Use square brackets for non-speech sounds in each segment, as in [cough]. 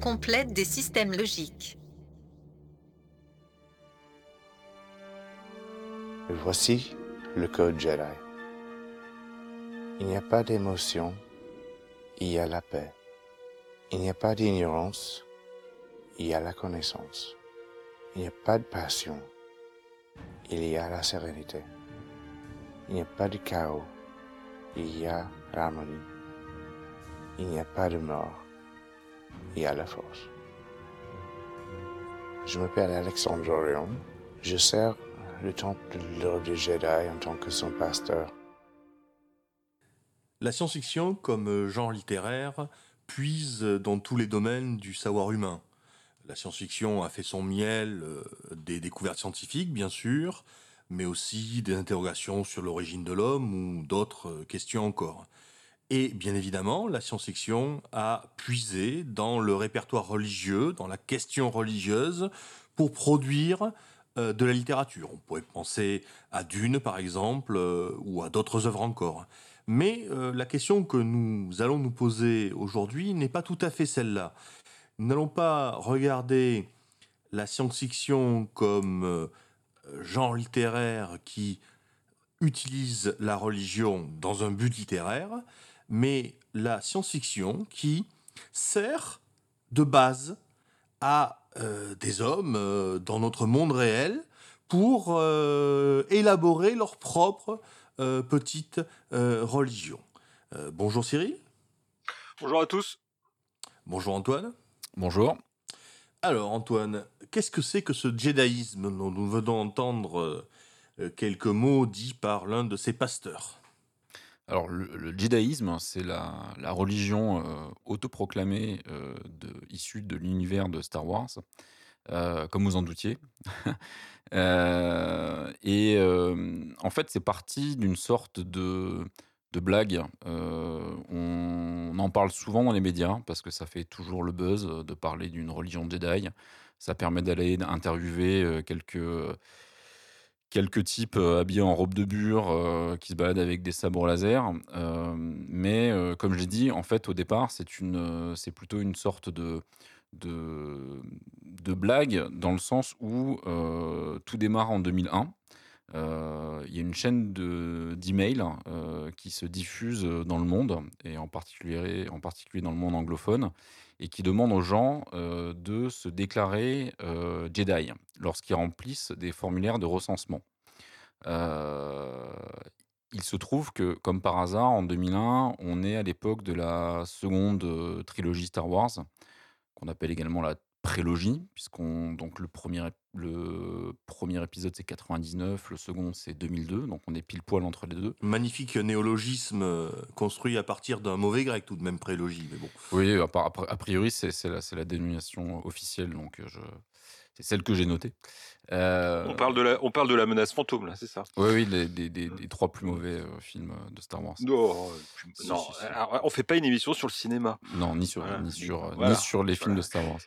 Complète des systèmes logiques. Voici le code Jedi. Il n'y a pas d'émotion, il y a la paix. Il n'y a pas d'ignorance, il y a la connaissance. Il n'y a pas de passion, il y a la sérénité. Il n'y a pas de chaos, il y a l'harmonie. Il n'y a pas de mort, y a la force. Je m'appelle Alexandre Orion. Je sers le temple de l'ordre des Jedi en tant que son pasteur. La science-fiction, comme genre littéraire, puise dans tous les domaines du savoir humain. La science-fiction a fait son miel euh, des découvertes scientifiques, bien sûr, mais aussi des interrogations sur l'origine de l'homme ou d'autres questions encore. Et bien évidemment, la science-fiction a puisé dans le répertoire religieux, dans la question religieuse, pour produire euh, de la littérature. On pourrait penser à Dune, par exemple, euh, ou à d'autres œuvres encore. Mais euh, la question que nous allons nous poser aujourd'hui n'est pas tout à fait celle-là. Nous n'allons pas regarder la science-fiction comme genre littéraire qui utilise la religion dans un but littéraire, mais la science-fiction qui sert de base à euh, des hommes euh, dans notre monde réel pour euh, élaborer leur propre euh, petite euh, religion. Euh, bonjour Cyril, Bonjour à tous. bonjour Antoine. Bonjour. Alors Antoine, qu'est-ce que c'est que ce djédaïsme dont nous venons d'entendre quelques mots dits par l'un de ses pasteurs? Alors, le, le djédaïsme, c'est la, religion euh, autoproclamée euh, issue de l'univers de Star Wars, euh, comme vous en doutiez. [laughs] Euh, et en fait, c'est parti d'une sorte de, de blague. On, en parle souvent dans les médias parce que ça fait toujours le buzz de parler d'une religion Jedi. Ça permet d'aller interviewer quelques quelques types euh, habillés en robe de bure euh, qui se baladent avec des sabres laser. Euh, mais comme je l'ai dit, en fait, au départ, c'est plutôt une sorte de, de, de blague dans le sens où tout démarre en 2001. Euh, Il y a une chaîne de- d'emails euh, qui se diffuse dans le monde, et en particulier, en particulier dans le monde anglophone, et qui demande aux gens de se déclarer Jedi lorsqu'ils remplissent des formulaires de recensement. Il se trouve que, comme par hasard, en 2001, on est à l'époque de la seconde trilogie Star Wars, qu'on appelle également la prélogie, puisqu'on donc le premier, le premier épisode c'est 99, le second c'est 2002, donc on est pile poil entre les deux. Magnifique néologisme euh, construit à partir d'un mauvais grec, tout de même prélogie, mais bon. Oui, a, priori c'est c'est la, c'est la dénomination officielle, donc euh, je, c'est celle que j'ai notée. Euh, On parle de la, on parle de la menace fantôme là, c'est ça? Oui, oui, les, des, des- des trois plus mauvais euh, films de Star Wars. Non, Si, non. si, si. alors, on fait pas une émission sur le cinéma. Non, ni sur, Voilà. ni sur, Voilà. ni sur les films Voilà. de Star Wars.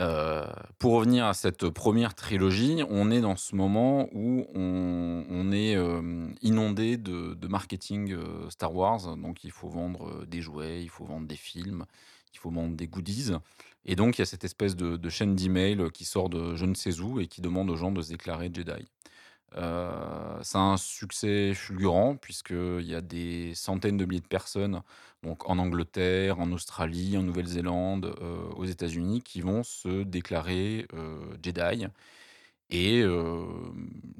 Euh, pour revenir à cette première trilogie, on est dans ce moment où on, est euh, inondé de, marketing euh, Star Wars. Donc, il faut vendre des jouets, il faut vendre des films, il faut vendre des goodies. Et donc, il y a cette espèce de, de chaîne d'email qui sort de je ne sais où et qui demande aux gens de se déclarer Jedi. Euh, a un succès fulgurant puisqu'il y a des centaines de milliers de personnes donc en Angleterre, en Australie, en Nouvelle-Zélande, euh, aux États-Unis, qui vont se déclarer euh, Jedi. Et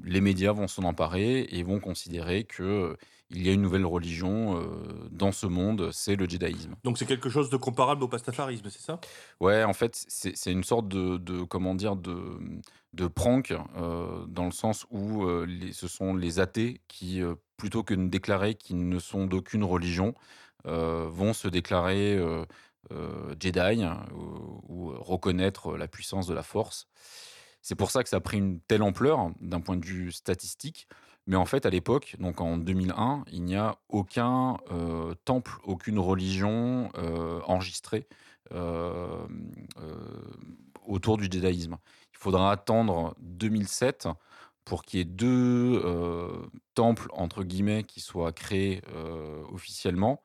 les médias vont s'en emparer et vont considérer que il y a une nouvelle religion dans ce monde, c'est le djédaïsme. Donc c'est quelque chose de comparable au pastafarisme, c'est ça? Ouais, en fait, c'est c'est une sorte de, de- comment dire de, de prank euh, dans le sens où euh, ce sont les athées qui, euh, plutôt que de déclarer qu'ils ne sont d'aucune religion, vont se déclarer Jedi ou, reconnaître la puissance de la Force. C'est pour ça que ça a pris une telle ampleur d'un point de vue statistique. Mais en fait, à l'époque, donc en 2001, il n'y a aucun temple, aucune religion enregistrée autour du jédaïsme. Il faudra attendre 2007 pour qu'il y ait deux euh, temples, qui soient créés euh, officiellement.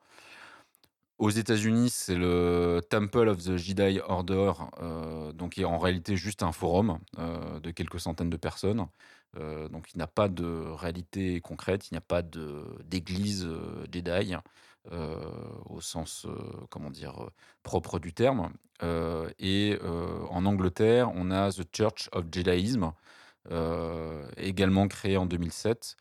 Aux États-Unis, c'est le Temple of the Jedi Order, euh, donc qui est en réalité juste un forum de quelques centaines de personnes. Donc il n'a pas de réalité concrète, il n'y a pas d'église Jedi au sens, euh, comment dire, euh, propre du terme. Euh, et euh, en Angleterre, on a The Church of Jediism, euh, également créé en 2007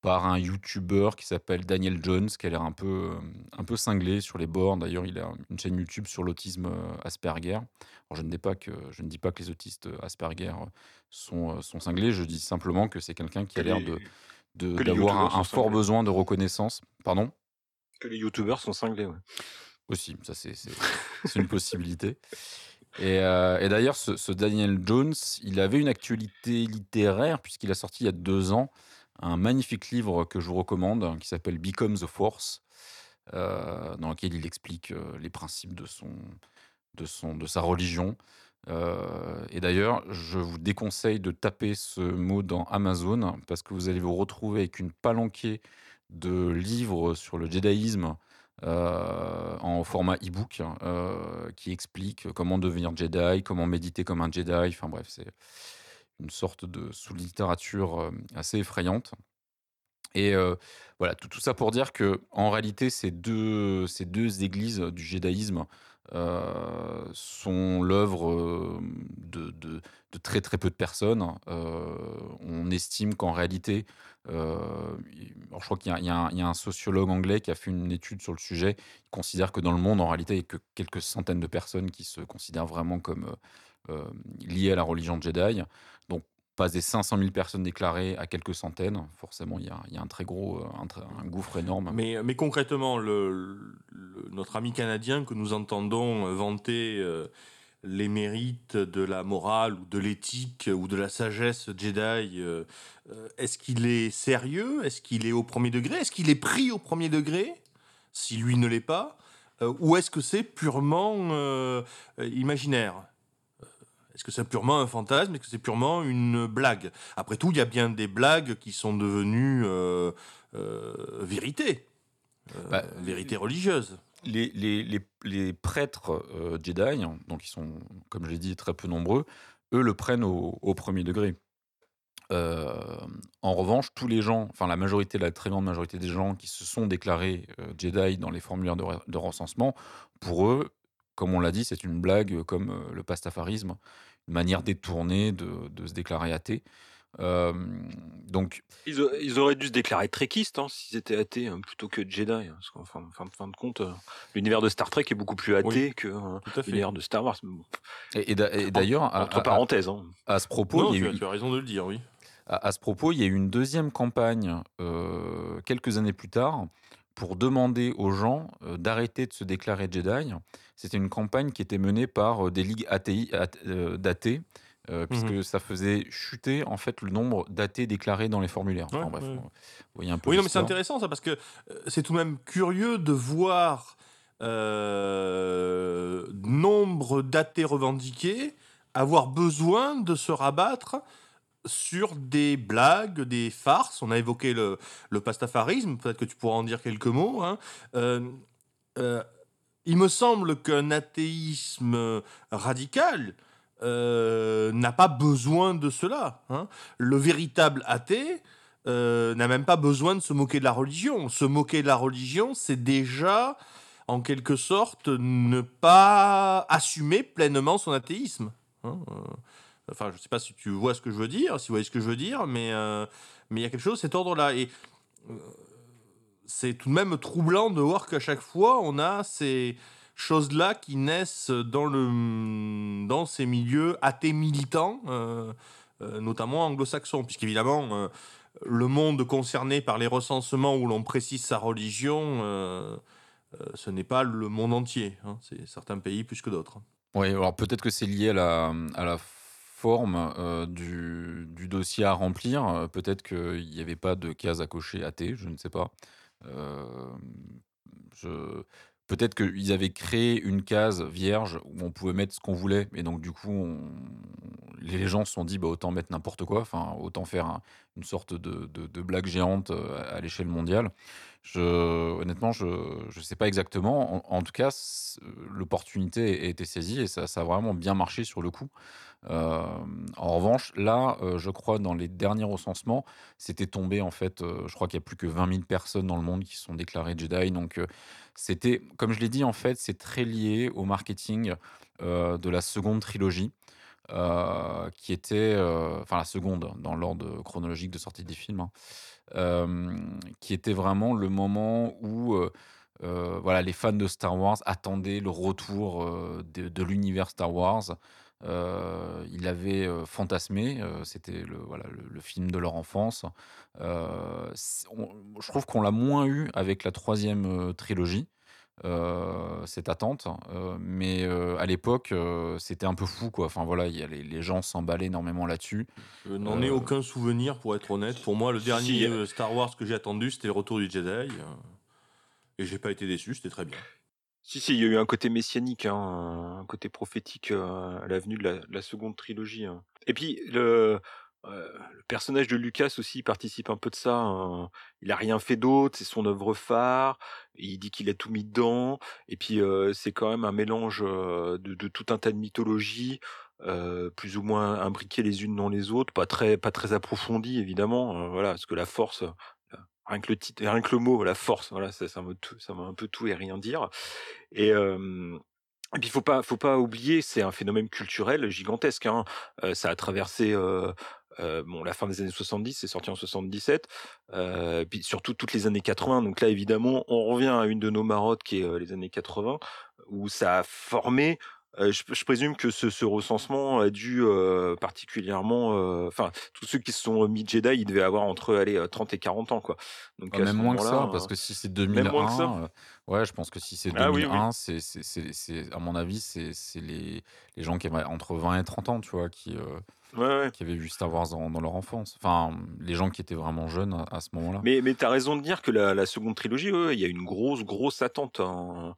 par un YouTuber qui s'appelle Daniel Jones, qui a l'air un peu, euh, un peu cinglé sur les bords. D'ailleurs, il a une chaîne YouTube sur l'autisme euh, Asperger. Alors, je ne dis pas que, je ne dis pas que les autistes euh, Asperger euh, sont, euh, sont cinglés, je dis simplement que c'est quelqu'un qui a l'air de d'avoir un, fort cinglés. besoin de reconnaissance. Pardon? Que les youtubeurs sont cinglés, aussi, ça c'est une possibilité. Et, euh, d'ailleurs, ce, Daniel Jones, il avait une actualité littéraire puisqu'il a sorti il y a deux ans un magnifique livre que je vous recommande qui s'appelle Become the Force, euh, dans lequel il explique euh, les principes de son, de son, de sa religion. Et d'ailleurs, je vous déconseille de taper ce mot dans Amazon parce que vous allez vous retrouver avec une palanquée de livres sur le jédaïsme euh, en format e-book euh, qui explique comment devenir Jedi, comment méditer comme un Jedi. Enfin bref, c'est une sorte de sous-littérature euh, assez effrayante. Et euh, voilà, tout, ça pour dire que en réalité, ces deux, ces deux églises du judaïsme euh, sont l'œuvre euh, de, de- de très très peu de personnes. Euh, on estime qu'en réalité, euh, je crois qu'il y, a- un- sociologue anglais qui a fait une étude sur le sujet. Il considère que dans le monde, en réalité, il n'y a que quelques centaines de personnes qui se considèrent vraiment comme euh, euh, liées à la religion Jedi. Donc passer 500 000 personnes déclarées à quelques centaines, forcément, il y a, un très gros, euh, un, un gouffre énorme. Mais, concrètement, le, notre ami canadien que nous entendons vanter euh, les mérites de la morale ou de l'éthique ou de la sagesse Jedi, euh, est-ce qu'il est sérieux? Est-ce qu'il est au premier degré? Est-ce qu'il est pris au premier degré? Si lui ne l'est pas Ou est-ce que c'est purement imaginaire? Est-ce que c'est purement un fantasme? Est-ce que c'est purement une blague? Après tout, il y a bien des blagues qui sont devenues euh, euh, vérité, euh, Bah, vérité religieuse. les, les, les, les prêtres Jedi, donc ils sont, comme je l'ai dit, très peu nombreux, eux le prennent au, au premier degré. Euh, en revanche, tous les gens, enfin la majorité, la très grande majorité des gens qui se sont déclarés euh, Jedi dans les formulaires de, re- de recensement, pour eux, comme on l'a dit, c'est une blague comme euh, le pastafarisme, manière détournée de, de se déclarer athée. Euh, donc, Ils, a- ils auraient dû se déclarer trekistes hein, s'ils étaient athées hein, plutôt que Jedi. hein, parce qu'en fin, fin- fin de compte, euh, l'univers de Star Trek est beaucoup plus athée Oui, que euh, fait. l'univers de Star Wars. et, et d'a- et d'ailleurs, à, Entre à- parenthèses. hein. à ce propos, Non, il y a tu, as, eu- tu as raison de le dire, oui. À, à ce propos, il y a eu une deuxième campagne euh, quelques années plus tard pour demander aux gens euh, d'arrêter de se déclarer Jedi. C'était une campagne qui était menée par euh, des ligues athées, ath- euh, d'athées, euh, puisque ça faisait chuter en fait le nombre d'athées déclarés dans les formulaires. Enfin, Ouais, bref, ouais. vous voyez un peu. Oui, non, mais c'est intéressant ça parce que c'est tout de même curieux de voir euh, nombre d'athées revendiqués avoir besoin de se rabattre sur des blagues, des farces. On a évoqué le, le pastafarisme, peut-être que tu pourras en dire quelques mots. hein. Euh, il me semble qu'un athéisme radical euh, n'a pas besoin de cela. hein. Le véritable athée euh, n'a même pas besoin de se moquer de la religion. Se moquer de la religion, c'est déjà, en quelque sorte, ne pas assumer pleinement son athéisme. hein. Euh, Enfin, je ne sais pas si tu vois ce que je veux dire, si vous voyez ce que je veux dire, mais mais il y a quelque chose cet ordre-là. Et c'est tout de même troublant de voir qu'à chaque fois, on a ces choses-là qui naissent dans, le, dans ces milieux athées militants, euh, euh, notamment anglo-saxons, puisqu'évidemment, euh, le monde concerné par les recensements où l'on précise sa religion euh, ce n'est pas le monde entier. hein. C'est certains pays plus que d'autres. Oui, alors peut-être que c'est lié à la, forme du, du dossier à remplir. Peut-être qu'il n'y avait pas de case à cocher athée, je ne sais pas. Euh, je... Peut-être qu'ils avaient créé une case vierge où on pouvait mettre ce qu'on voulait. Et donc, du coup, on- les gens se sont dit, bah, autant mettre n'importe quoi, enfin, autant faire un- une sorte de, blague géante euh, à l'échelle mondiale. Je, honnêtement, je ne sais pas exactement. En, tout cas, l'opportunité a été saisie et ça a vraiment bien marché sur le coup. Euh, en revanche, là, euh, je crois, dans les derniers recensements, c'était tombé, en fait, euh, je crois qu'il y a plus que 20 000 personnes dans le monde qui sont déclarées Jedi. Donc, c'était, comme je l'ai dit, en fait, c'est très lié au marketing de la seconde trilogie. qui était, enfin la seconde dans l'ordre chronologique de sortie des films, hein, qui était vraiment le moment où voilà, les fans de Star Wars attendaient le retour de, de l'univers Star Wars. Euh, ils l'avaient euh, fantasmé, euh, c'était le, voilà, le, le film de leur enfance. Euh, on- je trouve qu'on l'a moins eu avec la troisième euh, trilogie. euh, cette attente, Euh, mais euh, à l'époque euh, c'était un peu fou quoi. Enfin voilà, il y a les, les gens s'emballaient énormément là-dessus. Je n'en ai aucun souvenir, pour être honnête. Pour moi, le dernier si, euh, Star Wars que j'ai attendu, c'était le retour du Jedi. Et j'ai pas été déçu, c'était très bien. Si, si, il y a eu un côté messianique, hein, un côté prophétique euh, à la venue de la, de la seconde trilogie. hein. Et puis, le, euh, le personnage de Lucas aussi participe un peu de ça. hein. Il a rien fait d'autre, c'est son œuvre phare. Il dit qu'il a tout mis dedans. Et puis, euh, c'est quand même un mélange de, tout un tas de mythologies, plus ou moins imbriquées les unes dans les autres, pas très, pas très approfondies évidemment. voilà, parce que la force, rien que le titre, rien que le mot, la force, voilà, ça, ça ça m'a un peu tout et rien dire. Et, euh, et puis faut pas, faut pas oublier, c'est un phénomène culturel gigantesque. Hein. Euh, ça a traversé euh, bon la fin des années 70, c'est sorti en 77, euh, puis surtout toutes les années 80. Donc là évidemment, on revient à une de nos marottes qui est les années 80, où ça a formé. Euh, je, je présume que ce, ce recensement a dû euh, particulièrement, euh, enfin tous ceux qui se sont mis Jedi, ils devaient avoir entre allez, euh, 30 et 40 ans quoi. Donc à même moins que ça, parce que si c'est même 2001, moins que ça. ouais, je pense que si c'est Ah oui, oui. 2001, c'est, c'est, c'est, c'est- à mon avis, c'est, c'est les, les gens qui avaient entre 20 et 30 ans, tu vois, qui, euh, Ouais, ouais. qui avaient vu Star Wars dans, dans leur enfance. Enfin, les gens qui étaient vraiment jeunes à, à ce moment-là. Mais, mais t'as raison de dire que la, la seconde trilogie, ouais, il y a une grosse, grosse attente. hein.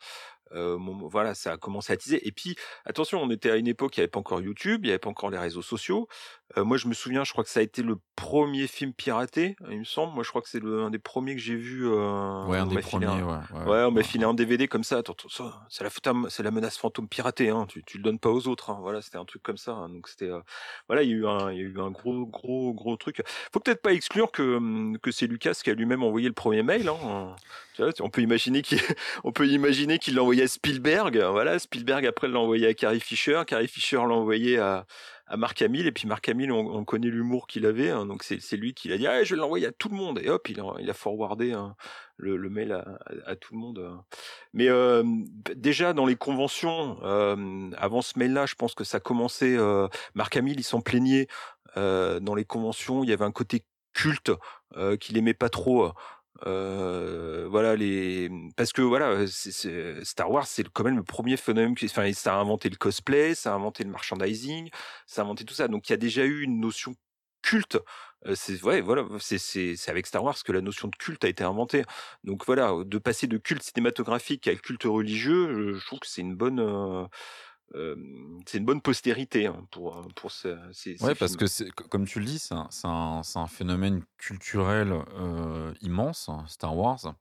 Euh, voilà, ça a commencé à teaser. Et puis, attention, on était à une époque, il n'y avait pas encore YouTube, il n'y avait pas encore les réseaux sociaux. Euh, moi, je me souviens, je crois que ça a été le premier film piraté, il me semble. Moi, je crois que c'est un des premiers que j'ai vu. Euh, ouais, un des premiers, un- ouais. ouais, Ouais, on m'a filé un DVD comme ça. Attends, ça, c'est la, c'est la menace fantôme piratée. Hein. Tu, tu le donnes pas aux autres. Hein. Voilà, c'était un truc comme ça. hein. Donc c'était, euh, voilà, il y a eu un, il y a eu un gros, gros, gros truc. Faut peut-être pas exclure que hum, que c'est Lucas qui a lui-même envoyé le premier mail. Hein. Tu vois, on peut imaginer qu'il, [laughs] on peut imaginer qu'il l'a envoyé à Spielberg. Voilà, Spielberg après l'a envoyé à Carrie Fisher. Carrie Fisher l'a envoyé à à Marc Hamill et puis Marc Hamill on, on connaît l'humour qu'il avait hein. donc c'est lui qui l'a dit ah, je vais l'envoyer à tout le monde et hop il a, il a forwardé hein, le, le mail à, à, tout le monde euh. mais euh, déjà dans les conventions, euh, avant ce mail-là, je pense que ça commençait. Euh, Marc Hamill, il s'en plaignait. Euh, dans les conventions, il y avait un côté culte euh, qu'il aimait pas trop. Euh, voilà les parce que voilà c'est- Star Wars c'est quand même le premier phénomène qui enfin ça a inventé le cosplay ça a inventé le merchandising ça a inventé tout ça. Donc il y a déjà eu une notion culte c'est ouais voilà c'est c'est avec Star Wars que la notion de culte a été inventée. Donc voilà, de passer de culte cinématographique à culte religieux, je, je trouve que c'est une bonne, euh, euh, c'est une bonne postérité hein, pour euh, pour ce- ces, ces Ouais, parce que comme tu le dis, c'est un, un- phénomène culturel euh, immense, hein, Star Wars.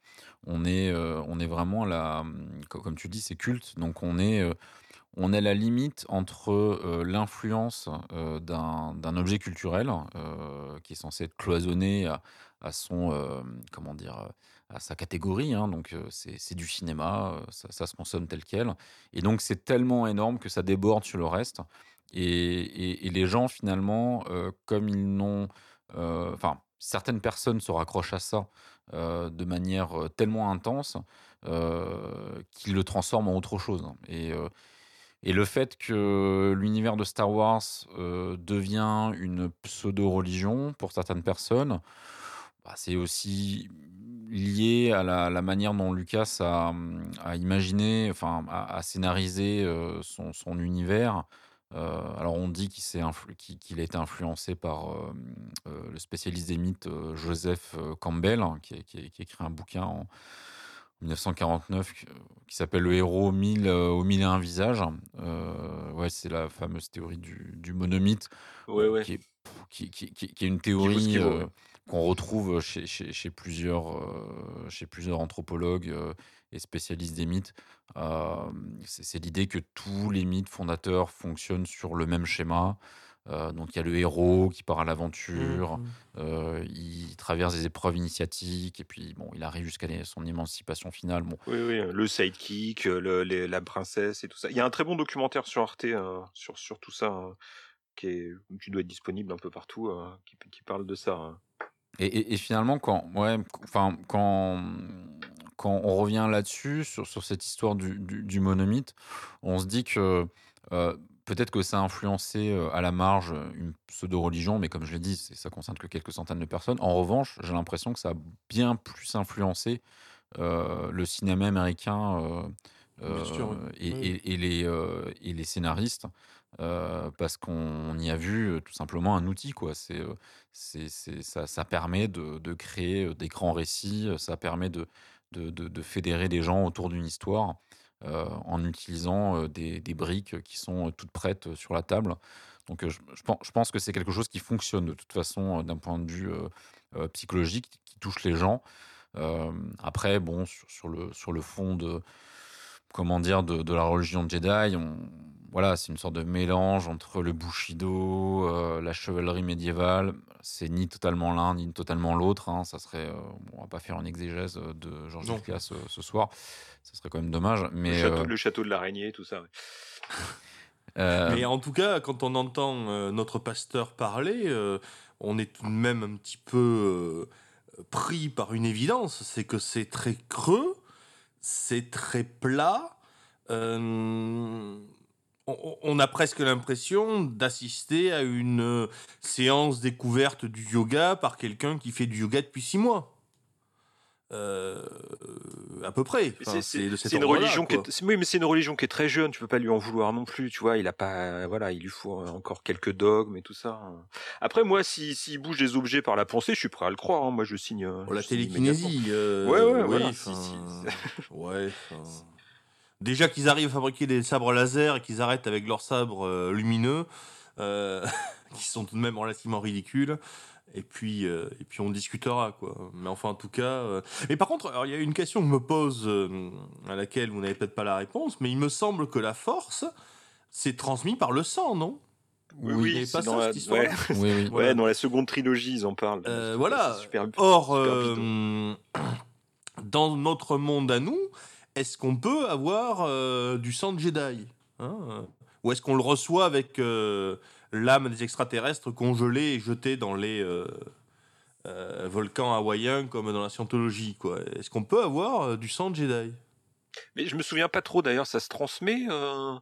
On est, euh, on est vraiment là, comme tu dis, c'est culte. Donc on est, on est à la limite entre l'influence d'un d'un objet culturel qui est censé être cloisonné à, à son, comment dire, à sa catégorie. hein. donc c'est du cinéma, ça, se consomme tel quel. Et donc c'est tellement énorme que ça déborde sur le reste. Et, les gens, finalement, comme ils n'ont. Enfin, certaines personnes se raccrochent à ça de manière tellement intense qu'ils le transforment en autre chose. Et, le fait que l'univers de Star Wars devient une pseudo-religion pour certaines personnes, bah, c'est aussi lié à la, la manière dont Lucas a, a imaginé, enfin, a, a scénarisé euh, son, son univers. Euh, alors, on dit qu'il influ- a été influencé par euh, le spécialiste des mythes Joseph Campbell, hein, qui, écrit un bouquin en 1949 qui, s'appelle Le héros 1000 euh, au mille et un visages. Ouais, c'est la fameuse théorie du, du monomythe, Ouais, ouais. qui, est, qui, une théorie qu'on retrouve chez, chez, chez plusieurs, euh, chez plusieurs anthropologues euh, et spécialistes des mythes. Euh, c'est l'idée que tous les mythes fondateurs fonctionnent sur le même schéma. Euh, donc il y a le héros qui part à l'aventure, Mhm. euh, il traverse des épreuves initiatiques et puis bon, il arrive jusqu'à son émancipation finale. Bon, Oui, oui, le sidekick, le, les- la princesse et tout ça. Il y a un très bon documentaire sur Arte euh, sur, sur tout ça, hein, qui, est, qui doit être disponible un peu partout, euh, qui, qui parle de ça. hein. Et, et- et finalement, quand, ouais, enfin, quand, quand on revient là-dessus, sur, sur cette histoire du, du, du monomythe, on se dit que euh, peut-être que ça a influencé euh, à la marge une pseudo-religion, mais comme je l'ai dit, ça concerne que quelques centaines de personnes. En revanche, j'ai l'impression que ça a bien plus influencé euh, le cinéma américain Bien sûr, oui. et, Oui. et- et les, et les scénaristes, euh, parce qu'on y a vu euh, tout simplement un outil. Quoi. C'est, euh, c'est, ça, ça permet de, créer des grands récits, ça permet de, de, de- fédérer des gens autour d'une histoire en utilisant des, briques qui sont toutes prêtes sur la table. Donc je, pense, que c'est quelque chose qui fonctionne de toute façon d'un point de vue psychologique, qui touche les gens. Après, bon, sur, le, sur le fond de, comment dire, de la religion de Jedi, on, voilà, c'est une sorte de mélange entre le Bushido, euh, la chevalerie médiévale. C'est ni totalement l'un, ni totalement l'autre. hein. Ça serait, euh, bon, on va pas faire une exégèse euh, de Georges. Lucas euh, ce soir. Ça serait quand même dommage. Le, Mais, château, euh, le château de l'araignée, tout ça. ouais. [laughs] euh, Mais en tout cas, quand on entend euh, notre pasteur parler, euh, on est tout de même un petit peu euh, pris par une évidence, c'est que c'est très creux, c'est très plat. euh, on, a presque l'impression d'assister à une euh, séance découverte du yoga par quelqu'un qui fait du yoga depuis six mois. Euh, à peu près. Enfin, c'est- une religion qui est, oui, mais c'est une religion qui est très jeune. Tu peux pas lui en vouloir non plus. Tu vois, il a pas, voilà, il lui faut encore quelques dogmes et tout ça. Après, moi, si s'il bouge des objets par la pensée, je suis prêt à le croire. hein. Moi, je signe. Oh, la je télékinésie. euh, Ouais, ouais, voilà, si, ouais, enfin, Déjà qu'ils arrivent à fabriquer des sabres laser et qu'ils arrêtent avec leurs sabres euh, lumineux, euh, [laughs] qui sont tout de même relativement ridicules. Et puis, euh, et puis on discutera, quoi. Mais enfin, en tout cas. euh, Mais par contre, alors, il y a une question que je me pose, euh, à laquelle vous n'avez peut-être pas la réponse, mais il me semble que la force, c'est transmis par le sang, non? Oui, Oui, oui, pas ça, la- cette histoire-là? ouais. oui, oui. [laughs] Ouais, Voilà. dans la seconde trilogie, ils en parlent. Euh, voilà. super- Or, super euh, [clears throat] dans notre monde à nous, est-ce qu'on peut avoir euh, du sang de Jedi hein, euh, Ou est-ce qu'on le reçoit avec euh, l'âme des extraterrestres congelée et jetée dans les volcans hawaïens comme dans la scientologie quoi? Est-ce qu'on peut avoir du sang de Jedi? Mais je me souviens pas trop d'ailleurs, ça se transmet. euh,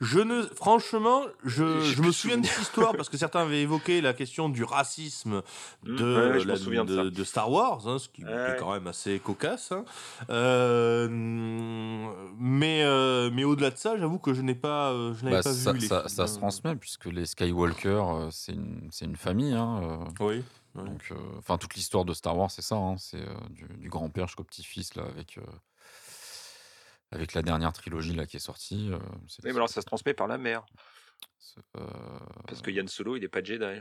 Je ne, franchement, je, me souviens de cette histoire [laughs] parce que certains avaient évoqué la question du racisme Hmm, de, ouais, ouais, je la- m'en souviens de ça. de- de Star Wars, hein, ce qui, Ouais, est quand même assez cocasse. hein. Euh, mais euh, mais au-delà de ça, j'avoue que je n'ai pas, euh, je n'avais Bah, pas ça, vu les ça- films, ça se hein. transmet puisque les Skywalker, euh, c'est une, c'est une famille. hein, euh, Oui. Donc, euh, enfin, toute l'histoire de Star Wars, c'est ça. hein, c'est euh, du, du grand-père jusqu'au petit-fils, là, avec, euh, avec la dernière trilogie là, qui est sortie. euh, c'est- Oui, mais alors ça se transmet par la mère. c'est, euh, Parce que Yann Solo, il est pas Jedi.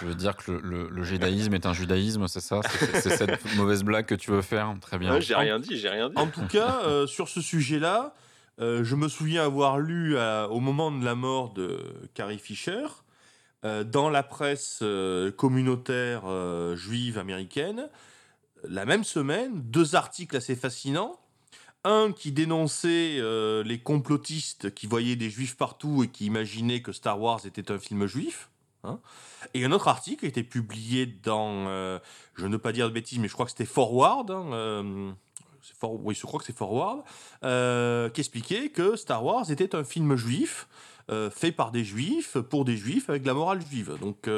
je veux dire que le, le- le [laughs] jédaïsme est un judaïsme, c'est ça? C'est c'est cette [laughs] mauvaise blague que tu veux faire? Très bien. Ouais, j'ai rien dit, j'ai rien dit. En tout cas, euh, sur ce sujet-là, euh, je me souviens avoir lu à- au moment de la mort de Carrie Fisher, euh, dans la presse euh, communautaire euh, juive américaine, la même semaine, deux articles assez fascinants. Un qui dénonçait euh, les complotistes qui voyaient des juifs partout et qui imaginaient que Star Wars était un film juif. hein. Et un autre article a été publié dans, euh, je ne veux pas dire de bêtises, mais je crois que c'était Forward, hein, euh, For- oui, je crois que c'est Forward, euh, qui expliquait que Star Wars était un film juif fait par des juifs, pour des juifs, avec la morale juive. Donc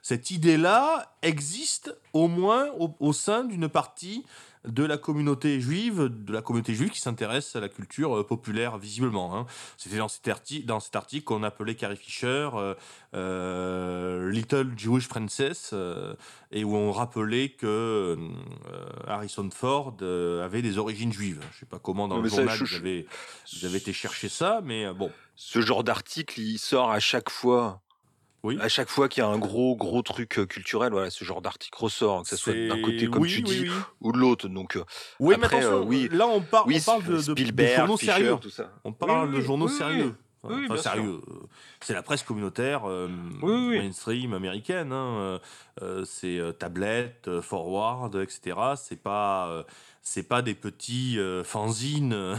cette idée-là existe au moins au sein d'une partie de la communauté juive, de la communauté juive qui s'intéresse à la culture euh, populaire visiblement. Hein. C'était dans cet, arti dans cet article qu'on appelait Carrie Fisher euh, euh, Little Jewish Princess euh, et où on rappelait que euh, Harrison Ford avait des origines juives. Je sais pas comment dans le journal vous avez, vous avez été chercher ça, mais bon. Ce genre d'article, il sort à chaque fois. Oui. À chaque fois qu'il y a un gros gros truc euh, culturel, voilà, ce genre d'article ressort, que ce soit d'un côté comme oui, tu oui, dis ou de l'autre. Donc euh, Oui, Après, mais attention, euh, oui. là on, par- oui, on parle de, de- de Spielberg, journaux sérieux. tout ça. On parle de journaux sérieux. Oui, Enfin, sérieux. C'est la presse communautaire euh, Oui, oui, oui. mainstream américaine. hein, euh, c'est euh, tablette, forward, etc. C'est pas, c'est pas des petits euh, fanzines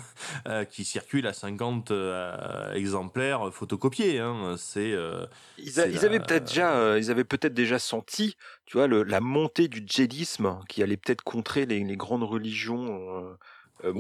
euh, qui circulent à 50 euh, exemplaires photocopiés. hein. C'est euh, Ils, a- C'est ils la- avaient peut-être déjà, euh, ils avaient peut-être déjà senti, tu vois, le- la montée du djihadisme qui allait peut-être contrer les, les grandes religions euh, euh,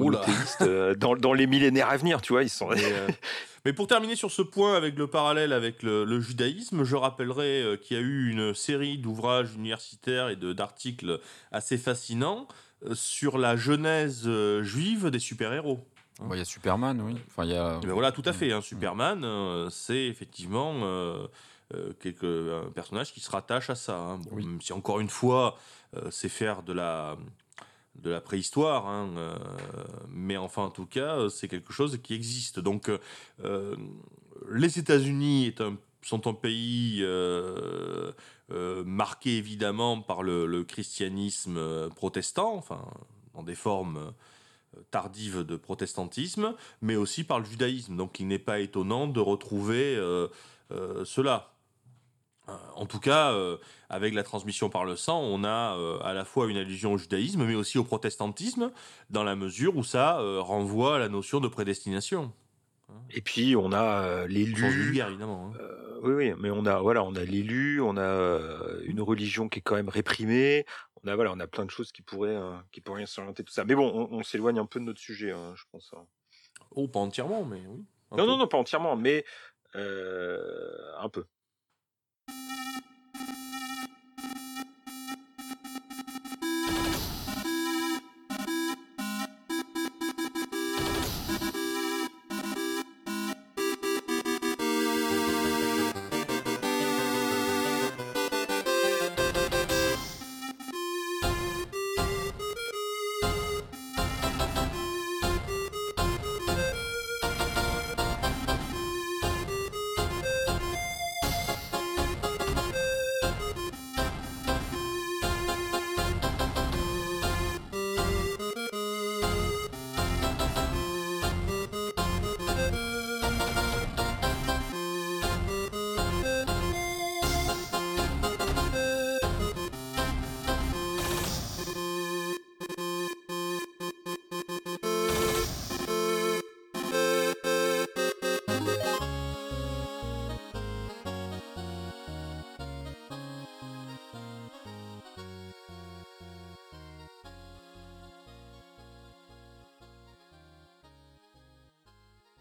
euh, dans, dans les millénaires à venir, tu vois. Ils sont. Mais, euh, [laughs] mais pour terminer sur ce point avec le parallèle avec le, le judaïsme, je rappellerai euh, qu'il y a eu une série d'ouvrages universitaires et d'articles assez fascinants euh, sur la genèse euh, juive des super-héros. Bah, Il y a Superman, oui. Enfin, y a... Eh ben voilà, tout à fait. hein, Superman, euh, c'est effectivement euh, euh, quelque- un personnage qui se rattache à ça. hein. Bon, Oui. Même si encore une fois, c'est faire de la de la préhistoire, hein, mais enfin en tout cas, c'est quelque chose qui existe. Donc, les États-Unis est un- sont un pays marqué évidemment par le, le christianisme euh, protestant, enfin dans des formes euh, tardives de protestantisme, mais aussi par le judaïsme. Donc il n'est pas étonnant de retrouver euh, euh, cela. Euh, En tout cas, euh, avec la transmission par le sang, on a euh, à la fois une allusion au judaïsme, mais aussi au protestantisme, dans la mesure où ça euh, renvoie à la notion de prédestination. Et puis on a euh, l'élu. Hein. Oui, oui, mais on a voilà, on a l'élu, on a une religion qui est quand même réprimée. On a voilà, on a plein de choses qui pourraient euh, qui pourraient s'orienter tout ça. Mais bon, on, on s'éloigne un peu de notre sujet, hein, je pense. hein. Oh, pas entièrement, mais oui. Non, peu. non, non, pas entièrement, mais euh, un peu.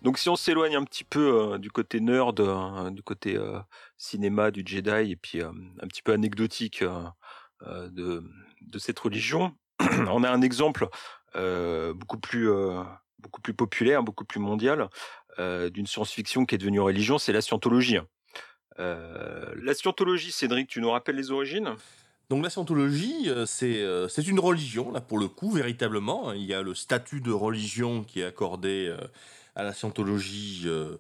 Donc si on s'éloigne un petit peu euh, du côté nerd, euh, du côté euh, cinéma du Jedi et puis un petit peu anecdotique de, cette religion, [clears throat] on a un exemple beaucoup plus beaucoup plus populaire, beaucoup plus mondial d'une science-fiction qui est devenue religion, c'est la scientologie. La scientologie, Cédric, tu nous rappelles les origines? Donc la scientologie, c'est une religion, là pour le coup, véritablement. Il y a le statut de religion qui est accordé à la scientologie euh,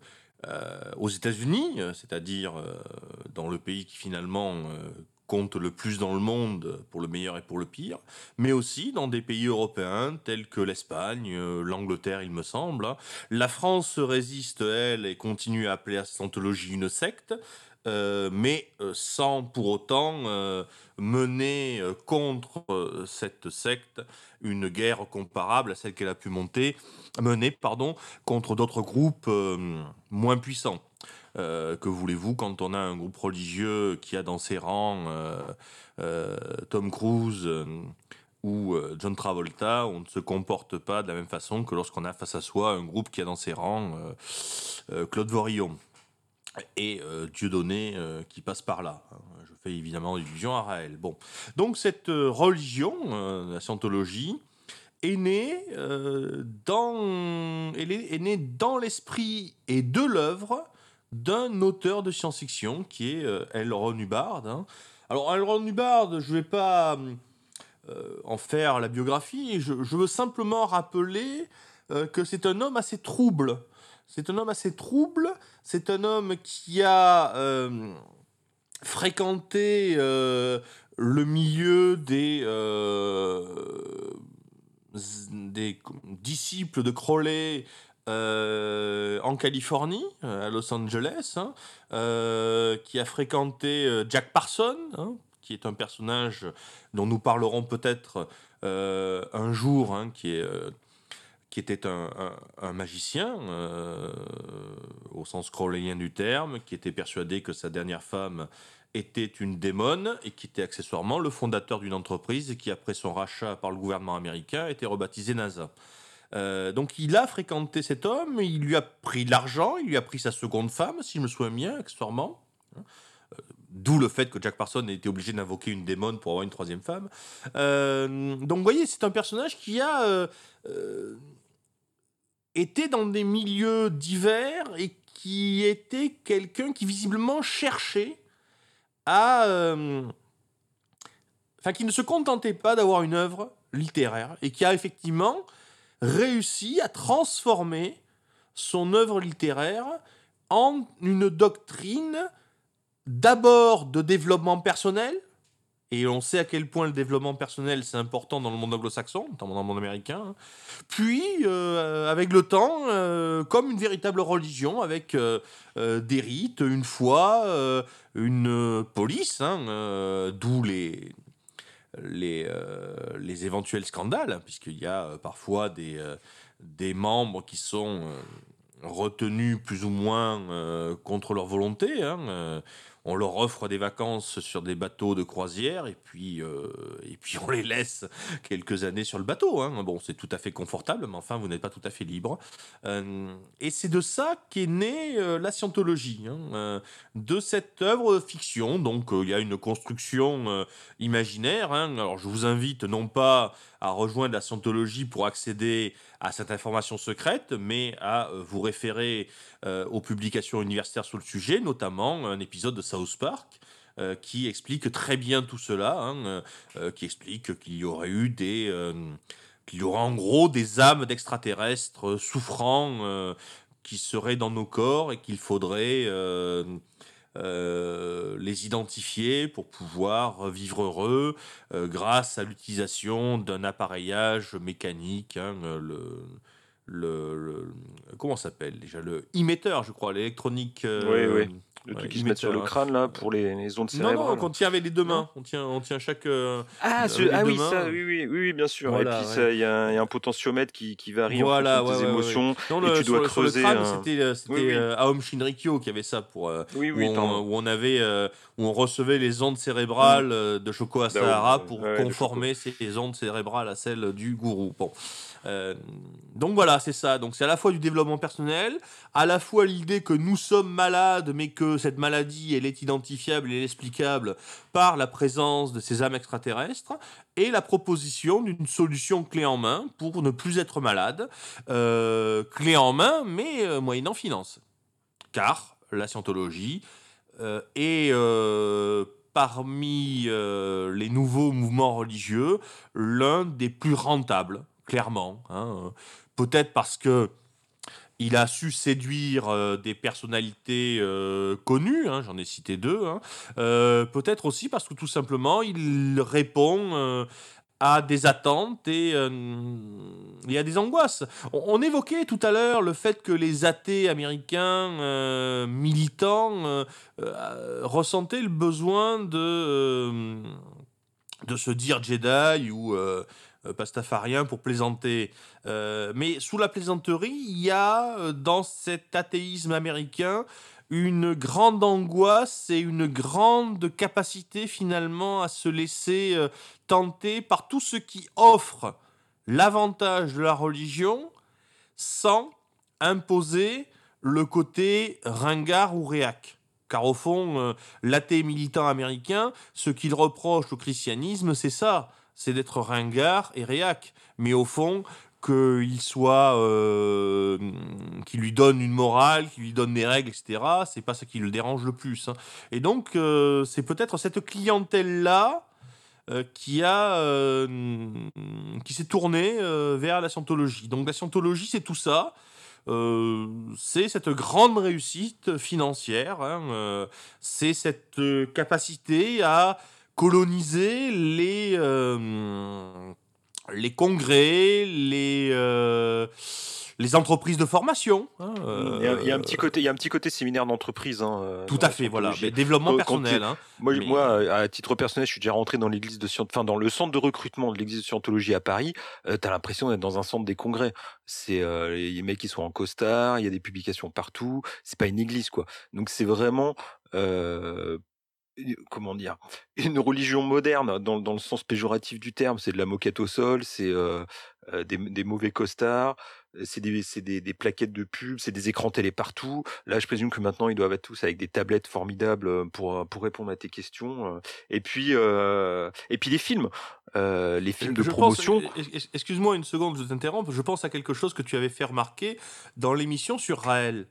euh, aux États-Unis, euh, c'est-à-dire dans le pays qui finalement compte le plus dans le monde pour le meilleur et pour le pire, mais aussi dans des pays européens tels que l'Espagne, l'Angleterre, il me semble. La France résiste, elle, et continue à appeler la scientologie une secte. Euh, mais euh, sans pour autant euh, mener contre cette secte une guerre comparable à celle qu'elle a pu monter, mener pardon, contre d'autres groupes moins puissants. Que voulez-vous quand on a un groupe religieux qui a dans ses rangs Tom Cruise ou John Travolta, on ne se comporte pas de la même façon que lorsqu'on a face à soi un groupe qui a dans ses rangs Claude Vorillon. Et euh, Dieudonné euh, qui passe par là. hein. Je fais évidemment allusion à Raël. Bon. Donc cette euh, religion, euh, la scientologie, est née, dans, est, née dans l'esprit et de l'œuvre d'un auteur de science-fiction qui est euh, L. Ron Hubbard. hein. Alors L. Ron Hubbard, je ne vais pas en faire la biographie, je, veux simplement rappeler que c'est un homme assez trouble. C'est un homme assez trouble, c'est un homme qui a euh, fréquenté euh, le milieu des, euh, des disciples de Crowley en Californie, à Los Angeles, hein, qui a fréquenté Jack Parson, hein, qui est un personnage dont nous parlerons peut-être un jour, hein, qui est qui était un, magicien, euh, au sens crowleyien du terme, qui était persuadé que sa dernière femme était une démone et qui était accessoirement le fondateur d'une entreprise qui, après son rachat par le gouvernement américain, était rebaptisée NASA. Euh, donc il a fréquenté cet homme, il lui a pris l'argent, il lui a pris sa seconde femme, si je me souviens bien, accessoirement. Euh, D'où le fait que Jack Parson ait été obligé d'invoquer une démone pour avoir une troisième femme. Donc vous voyez, c'est un personnage qui a été dans des milieux divers et qui était quelqu'un qui visiblement cherchait à... euh, Enfin, qui ne se contentait pas d'avoir une œuvre littéraire et qui a effectivement réussi à transformer son œuvre littéraire en une doctrine d'abord de développement personnel, et on sait à quel point le développement personnel c'est important dans le monde anglo-saxon, notamment dans le monde américain, hein. puis euh, avec le temps, euh, comme une véritable religion, avec euh, des rites, une foi, une police, hein, d'où les, les, éventuels scandales, puisqu'il y a parfois des, des membres qui sont retenus plus ou moins contre leur volonté. hein, on leur offre des vacances sur des bateaux de croisière et puis, euh, et puis on les laisse quelques années sur le bateau. hein. Bon, c'est tout à fait confortable, mais enfin, vous n'êtes pas tout à fait libre. Euh, et c'est de ça qu'est née euh, la scientologie, hein, de cette œuvre fiction. Donc, il y a une construction imaginaire. hein. Alors, je vous invite non pas à rejoindre la scientologie pour accéder à cette information secrète, mais à euh, vous référer euh, aux publications universitaires sur le sujet, notamment un épisode de South Park. euh, qui explique très bien tout cela, hein, qui explique qu'il y aurait eu des, qu'il y aurait en gros des âmes d'extraterrestres souffrant qui seraient dans nos corps et qu'il faudrait euh, les identifier pour pouvoir vivre heureux euh, grâce à l'utilisation d'un appareillage mécanique, hein, le, comment s'appelle déjà le émetteur, je crois, l'électronique. euh, Oui, oui. Le ouais, truc qui se met sur le crâne là pour les, les ondes Non, cérébrales. non, qu'on tient avec les deux mains. On tient, on tient chaque. euh, Ah, ce- ah oui, mains. ça, oui, oui, oui, bien sûr. Voilà, et puis ouais. il y, a un il y a un potentiomètre qui, qui varie Voilà, en fonction de tes ouais, ouais, ouais, émotions. Non, et le- tu sur dois le- sur le creuser. crâne, un- c'était euh, c'était, Oui, oui. euh, Aom Shinrikyo qui avait ça pour euh, Oui, où, oui, on, où on avait euh, où on recevait les ondes cérébrales euh, de Choco Asahara ouais, pour conformer ces ondes cérébrales à celles du gourou. Bon. Euh, donc voilà, c'est ça. Donc c'est à la fois du développement personnel, à la fois l'idée que nous sommes malades, mais que cette maladie, elle est identifiable et explicable par la présence de ces âmes extraterrestres, et la proposition d'une solution clé en main pour ne plus être malade, euh, clé en main, mais euh, moyennant finance. Car la scientologie euh, est parmi les nouveaux mouvements religieux l'un des plus rentables, clairement. hein. Euh, Peut-être parce que il a su séduire euh, des personnalités euh, connues, hein, j'en ai cité deux. hein. Peut-être aussi parce que tout simplement il répond à des attentes et, à des angoisses. On, évoquait tout à l'heure le fait que les athées américains militants ressentaient le besoin de, de se dire Jedi ou pastafarien pour plaisanter. Euh, mais sous la plaisanterie, il y a euh, dans cet athéisme américain une grande angoisse et une grande capacité finalement à se laisser euh, tenter par tout ce qui offre l'avantage de la religion sans imposer le côté ringard ou réac. Car au fond, euh, l'athée militant américain, ce qu'il reproche au christianisme, c'est ça, c'est d'être ringard et réac. Mais au fond, qu'il soit, euh, lui donne une morale, qu'il lui donne des règles, etc. C'est pas ça qui le dérange le plus. hein. Et donc, euh, c'est peut-être cette clientèle-là euh, qui a, euh, qui s'est tournée vers la scientologie. Donc, la scientologie, c'est tout ça. C'est cette grande réussite financière. hein, c'est cette capacité à coloniser les euh, les congrès, les, euh, les entreprises de formation. hein, Il y, a, il y a un euh, petit côté, il y a un petit côté séminaire d'entreprise. hein, euh, Tout à fait, voilà. Mais développement Quand- personnel. hein. Moi, Mais- moi, à titre personnel, je suis déjà rentré dans l'église de enfin dans le centre de recrutement de l'église de Scientologie à Paris. Euh, T'as l'impression d'être dans un centre des congrès. C'est euh, les mecs qui sont en costard, il y a des publications partout. C'est pas une église, quoi. Donc c'est vraiment euh, comment dire une religion moderne dans, dans le sens péjoratif du terme. C'est de la moquette au sol, c'est euh, euh, des, des mauvais costards. C'est des, des, des plaquettes de pub, c'est des écrans télé partout. Là, je présume que maintenant, ils doivent être tous avec des tablettes formidables euh, pour, pour répondre à tes questions. Et puis, euh, et puis les films. Euh, les films de Je promotion. Excuse-moi une seconde, je t'interromps. Je pense à quelque chose que tu avais fait remarquer dans l'émission sur Raël.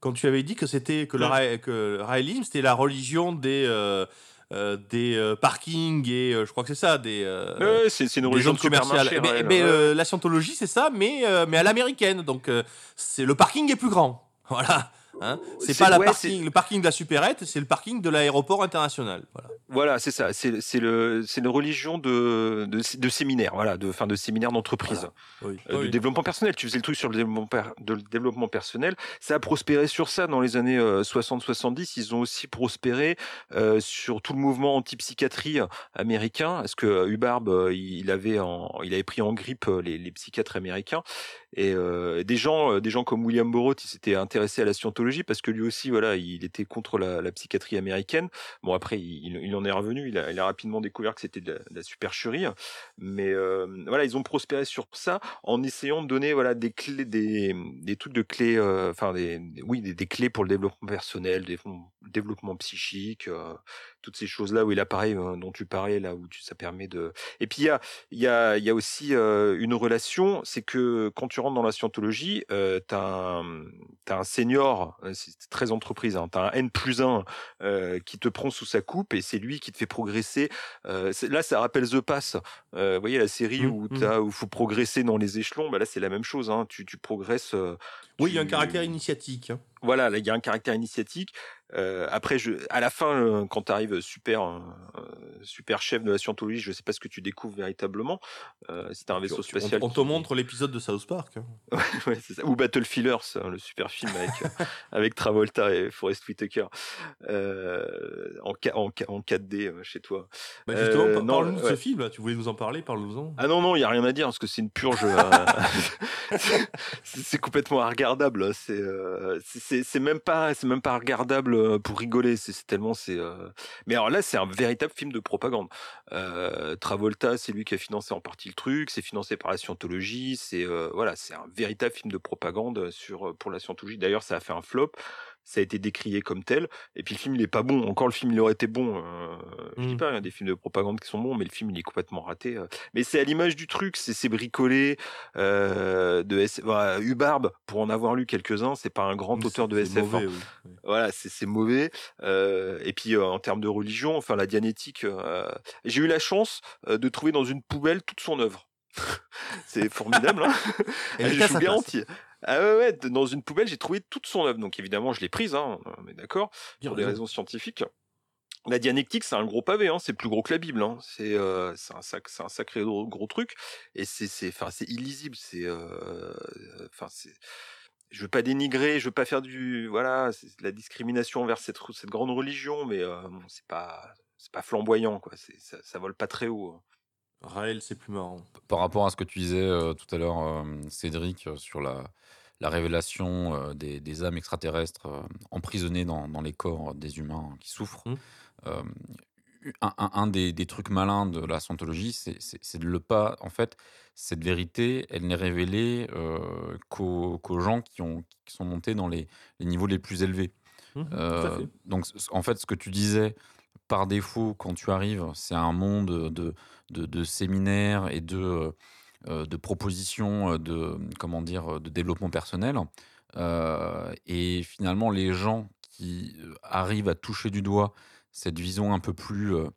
Quand tu avais dit que c'était que, le Mm. Ra- que le raélisme, c'était la religion des, euh, euh, des euh, parkings et euh, je crois que c'est ça, des, Ouais, c'est une religion commerciale. Mais, mais, la scientologie, c'est ça, mais, mais à l'américaine. Donc, c'est le parking est plus grand. [laughs] Voilà. Hein c'est C'est- pas la ouais, parking, le parking de la supérette, c'est le parking de l'aéroport international. Voilà. Voilà, c'est ça. C'est c'est le c'est une religion de de, de séminaire, voilà, de fin de séminaire d'entreprise. Oui. Euh, de développement personnel. Tu faisais le truc sur le développement, per- de le développement personnel. Ça a prospéré sur ça dans les années 60-70. Ils ont aussi prospéré euh, sur tout le mouvement anti-psychiatrie américain. Parce que euh, euh, il avait en, il avait pris en grippe euh, les, les psychiatres américains. Et euh, des gens, euh, des gens comme William Burroughs, il s'était intéressé à la scientologie parce que lui aussi, voilà, il était contre la, psychiatrie américaine. Bon, après, il, en est revenu. Il a, rapidement découvert que c'était de, la- supercherie. Mais euh, voilà, ils ont prospéré sur ça en essayant de donner voilà des clés, des, trucs de clés, oui des, clés pour le développement personnel, développement, psychique, toutes ces choses là où il euh, dont tu parlais là où tu, ça permet de. Et puis il y a il y a il y a aussi euh, une relation, c'est que quand tu rentres dans la scientologie, euh, t'as un t'as un senior, euh, c'est très entreprise, hein, t'as un N plus 1 qui te prend sous sa coupe et c'est lui qui te fait progresser. Euh, là, ça rappelle The Pass. Euh, vous voyez la série Mmh, où mmh. t'as où faut progresser dans les échelons. Bah là, c'est la même chose. Hein. Tu, tu progresses. euh, Oui, il y a un tu- caractère initiatique. Voilà, là, il y a un caractère initiatique. Euh, après, je, à la fin, euh, quand tu arrives super, euh, super chef de la scientologie, je sais pas ce que tu découvres véritablement. Si t'as un vaisseau On- spatial. On, te qui- montre l'épisode de South Park. hein. [laughs] Ouais, c'est ça. Ou Battle Fillers, hein, le super film avec, [laughs] euh, avec Travolta et Forest Whitaker en, en, en 4D euh, chez toi. Bah, justement, parle-nous de ouais. ce film. là. Tu voulais nous en parler, parle-nous-en. Ah non, non, il n'y a rien à dire parce que c'est une purge. euh, [laughs] c'est complètement regardable. hein, C'est c'est- même pas c'est même pas regardable euh, pour rigoler. C'est tellement c'est. euh, Mais alors là, c'est un véritable film de propagande. Euh, Travolta, c'est lui qui a financé en partie le truc. C'est financé par la scientologie. C'est voilà, c'est un véritable film de propagande sur pour la scientologie. D'ailleurs, ça a fait un flop. Ça a été décrié comme tel. Et puis le film, il est pas bon. Encore le film, il aurait été bon. euh, Je dis Mm. pas, il y a des films de propagande qui sont bons, mais le film, il est complètement raté. euh. Mais c'est à l'image du truc, c'est bricolé. Euh, de S... voilà, Hubbard, pour en avoir lu quelques-uns, c'est pas un grand auteur de SF. mauvais, hein. oui. Voilà, c'est mauvais. Euh, et puis en termes de religion, enfin la dianétique, j'ai eu la chance de trouver dans une poubelle toute son œuvre. [laughs] c'est formidable, hein [laughs] Elle je était à vous garantis. Ah ouais, ouais, dans une poubelle, j'ai trouvé toute son œuvre. Donc évidemment, je l'ai prise, hein, on est d'accord, pour des raison. raisons scientifiques. La dianétique, c'est un gros pavé, hein, c'est plus gros que la Bible. Hein. C'est euh, c'est un, sac, c'est un sacré gros, gros truc. Et c'est c'est enfin, c'est illisible. C'est euh, enfin, c'est je veux pas dénigrer, je veux pas faire du voilà, de la discrimination envers cette, cette grande religion, mais euh, bon, c'est pas c'est pas flamboyant quoi. Ça, ça vole pas très haut. hein. Raël, c'est plus marrant. Par rapport à ce que tu disais euh, tout à l'heure, euh, Cédric, sur la, la révélation euh, des, des âmes extraterrestres euh, emprisonnées dans, dans les corps des humains qui souffrent, Mm. euh, un, un- un des, des trucs malins de la scientologie, c'est de le pas. En fait, cette vérité, elle n'est révélée euh, qu'aux gens qui, ont, qui sont montés dans les, les niveaux les plus élevés. Euh, fait. donc, en fait, ce que tu disais, par défaut, quand tu arrives, c'est un monde de, de, de séminaires et de, euh, de propositions euh, de, comment dire, de développement personnel. Euh, et finalement, les gens qui euh, arrivent à toucher du doigt cette vision un peu plus, euh,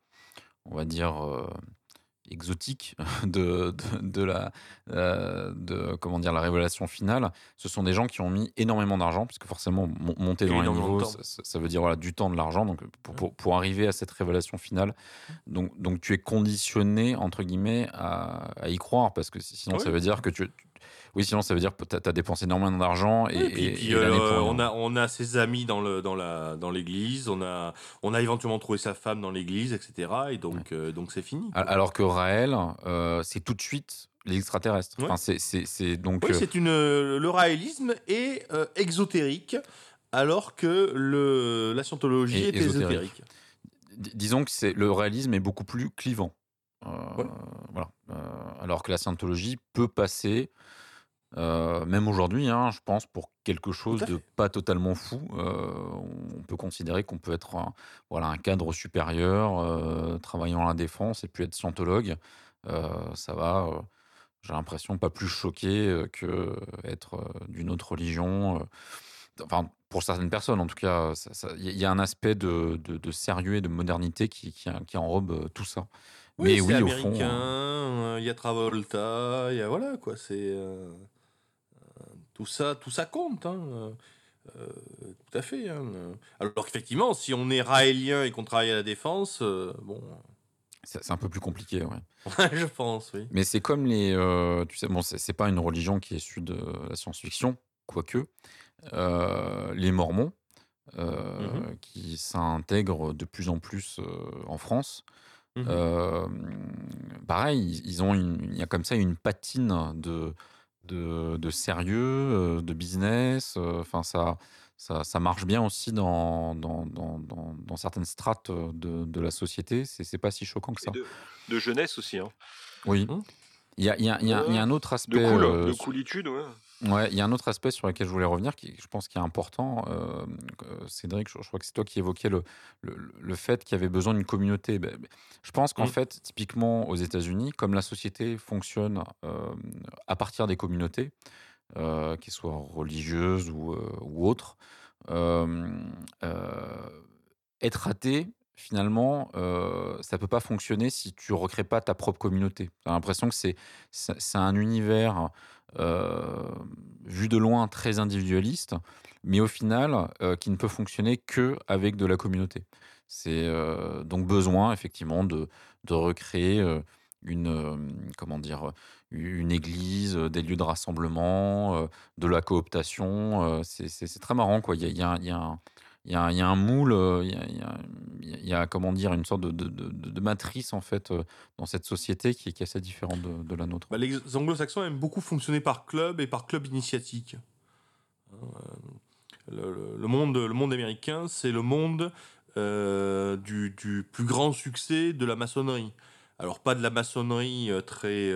on va dire, euh, exotique [laughs] de, de, de la, euh, de comment dire, la révélation finale, ce sont des gens qui ont mis énormément d'argent, puisque forcément, mon- monter dans les niveaux, ça, ça- ça veut dire voilà, du temps, de l'argent, donc pour, pour, pour arriver à cette révélation finale. Donc, donc tu es conditionné, entre guillemets, à, à y croire, parce que sinon, ça Oui. veut dire que tu... Oui, sinon, ça veut dire que tu as, dépensé énormément d'argent et, Et puis, et- puis, et l'année euh, on, a, on a ses amis dans le dans la dans l'église, on a on a éventuellement trouvé sa femme dans l'église, etc. Et donc euh, donc c'est fini. Al- Alors que Raël, euh, c'est tout de suite les extraterrestres. Ouais. Enfin, c'est- c'est c'est donc. Oui, c'est une le raélisme est exotérique, alors que le la scientologie est ésotérique. ésotérique. Dis- disons que c'est le réalisme est beaucoup plus clivant. Ouais. Voilà. Alors que la scientologie peut passer, euh, même aujourd'hui, hein, je pense, pour quelque chose de pas totalement fou. Euh, on peut considérer qu'on peut être un, voilà, un cadre supérieur, euh, travaillant à la défense et puis être scientologue. Ça va, j'ai l'impression, pas plus choqué que être d'une autre religion. enfin, pour certaines personnes, en tout cas, il y, a- un aspect de, de- de sérieux et de modernité qui, qui, qui enrobe tout ça. Oui, Mais oui, au fond, américain, euh, euh, il y a Travolta, il y a voilà quoi, c'est tout ça, tout ça compte, hein, euh, euh, tout à fait. hein. Alors qu'effectivement, si on est raélien et qu'on travaille à la défense, euh, bon, c'est un peu plus compliqué. Ouais. [laughs] je pense, oui. Mais c'est comme les. euh, tu sais, bon, c'est pas une religion qui est issue de la science-fiction, quoique. Les Mormons, Mhm. qui s'intègrent de plus en plus en France. Mhm. Euh, pareil, ils- ont il y a comme ça une patine de, de, de sérieux, euh, de business. euh, Enfin, ça, ça, ça marche bien aussi dans, dans, dans, dans, dans certaines strates de, de la société. C'est c'est pas si choquant que ça. de, de jeunesse aussi. Hein. Oui. Mhm. Il y a, il y a- il y a- il y a un autre De aspect. cool, euh, de coolitude, ouais. Ouais, il y a un autre aspect sur lequel je voulais revenir, qui je pense qui est important. euh, euh, Cédric, je, je crois que c'est toi qui évoquais le, le, le fait qu'il y avait besoin d'une communauté. Ben, ben, je pense qu'en Mm. fait, typiquement aux États-Unis, comme la société fonctionne euh, à partir des communautés, euh, qu'elles soient religieuses ou, ou autres, être athée, finalement, euh, ça peut pas fonctionner si tu recrées pas ta propre communauté. J'ai l'impression que c'est un univers vu de loin très individualiste, mais au final euh, qui ne peut fonctionner que avec de la communauté. C'est euh, donc besoin effectivement de, de recréer euh, une euh, comment dire une église, euh, des lieux de rassemblement, euh, de la cooptation. euh, c'est très marrant quoi. Il y a- il y a un il y a, un moule, il y a, comment dire, une sorte de, matrice en fait euh, dans cette société qui est, assez différente de, la nôtre. Bah, les anglo-saxons aiment beaucoup fonctionner par club et par club initiatique. Euh, Le, monde, le monde américain, c'est le monde euh, du, plus grand succès de la maçonnerie. Alors pas de la maçonnerie très,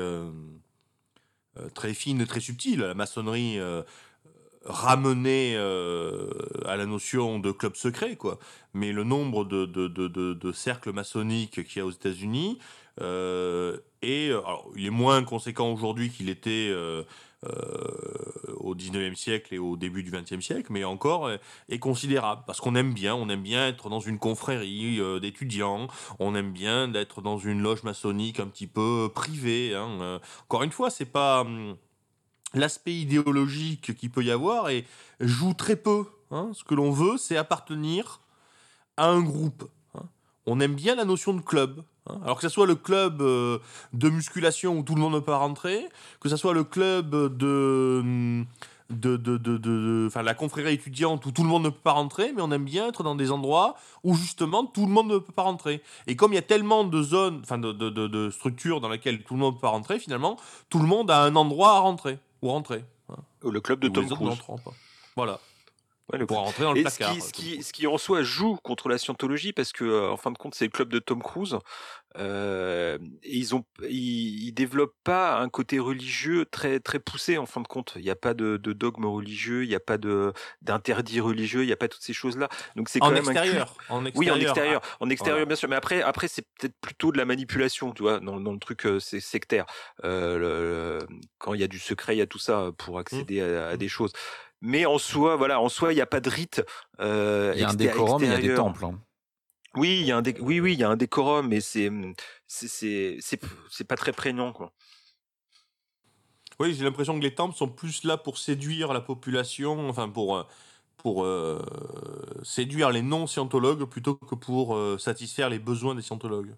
très fine, très subtile, la maçonnerie ramenée euh, à la notion de club secret, quoi. Mais le nombre de, cercles maçonniques qu'il y a aux États-Unis euh, est, alors, il est moins conséquent aujourd'hui qu'il était euh, euh, au 19e siècle et au début du 20e siècle, mais encore euh, est considérable parce qu'on aime bien, on aime bien être dans une confrérie euh, d'étudiants, on aime bien d'être dans une loge maçonnique un petit peu privée. hein, euh. Encore une fois, c'est pas hum, l'aspect idéologique qu'il peut y avoir et joue très peu. hein. Ce que l'on veut, c'est appartenir à un groupe. hein. On aime bien la notion de club. hein. Alors que ce soit le club euh, de musculation où tout le monde ne peut pas rentrer, que ce soit le club de, hum, de, de, de, la confrérie étudiante où tout le monde ne peut pas rentrer, mais on aime bien être dans des endroits où justement tout le monde ne peut pas rentrer. Et comme il y a tellement de zones, enfin de structures dans lesquelles tout le monde ne peut pas rentrer, finalement, tout le monde a un endroit à rentrer, où rentrer. hein. Ou Le club de Tom Cruise. Voilà. Ouais, le pour rentrer dans le Et ce placard. qui, ce, qui, ce qui en soi joue contre la scientologie parce que euh, en fin de compte c'est le club de Tom Cruise. Euh, et ils ont, ils, ils développent pas un côté religieux très très poussé en fin de compte. Il n'y a pas de, de dogme religieux, il n'y a pas de d'interdit religieux, il n'y a pas toutes ces choses là. Donc c'est quand en même un culte- extérieur, en Oui, en extérieur. extérieur, en extérieur Voilà. bien sûr, mais après, après c'est peut-être plutôt de la manipulation, tu vois, dans, dans le truc euh, c'est sectaire. Euh, le- le- quand il y a du secret, il y a tout ça pour accéder à, à Mmh. des choses. Mais en soi, voilà, en soi, il n'y a pas de rite. Euh, Il y a un décorum, il y a des temples. hein. Oui, il y a un dé- oui, oui, il y a un décorum, mais c'est c'est c'est c'est pas très prégnant quoi. Oui, j'ai l'impression que les temples sont plus là pour séduire la population, enfin pour, euh, pour euh, séduire les non-scientologues plutôt que pour euh, satisfaire les besoins des scientologues.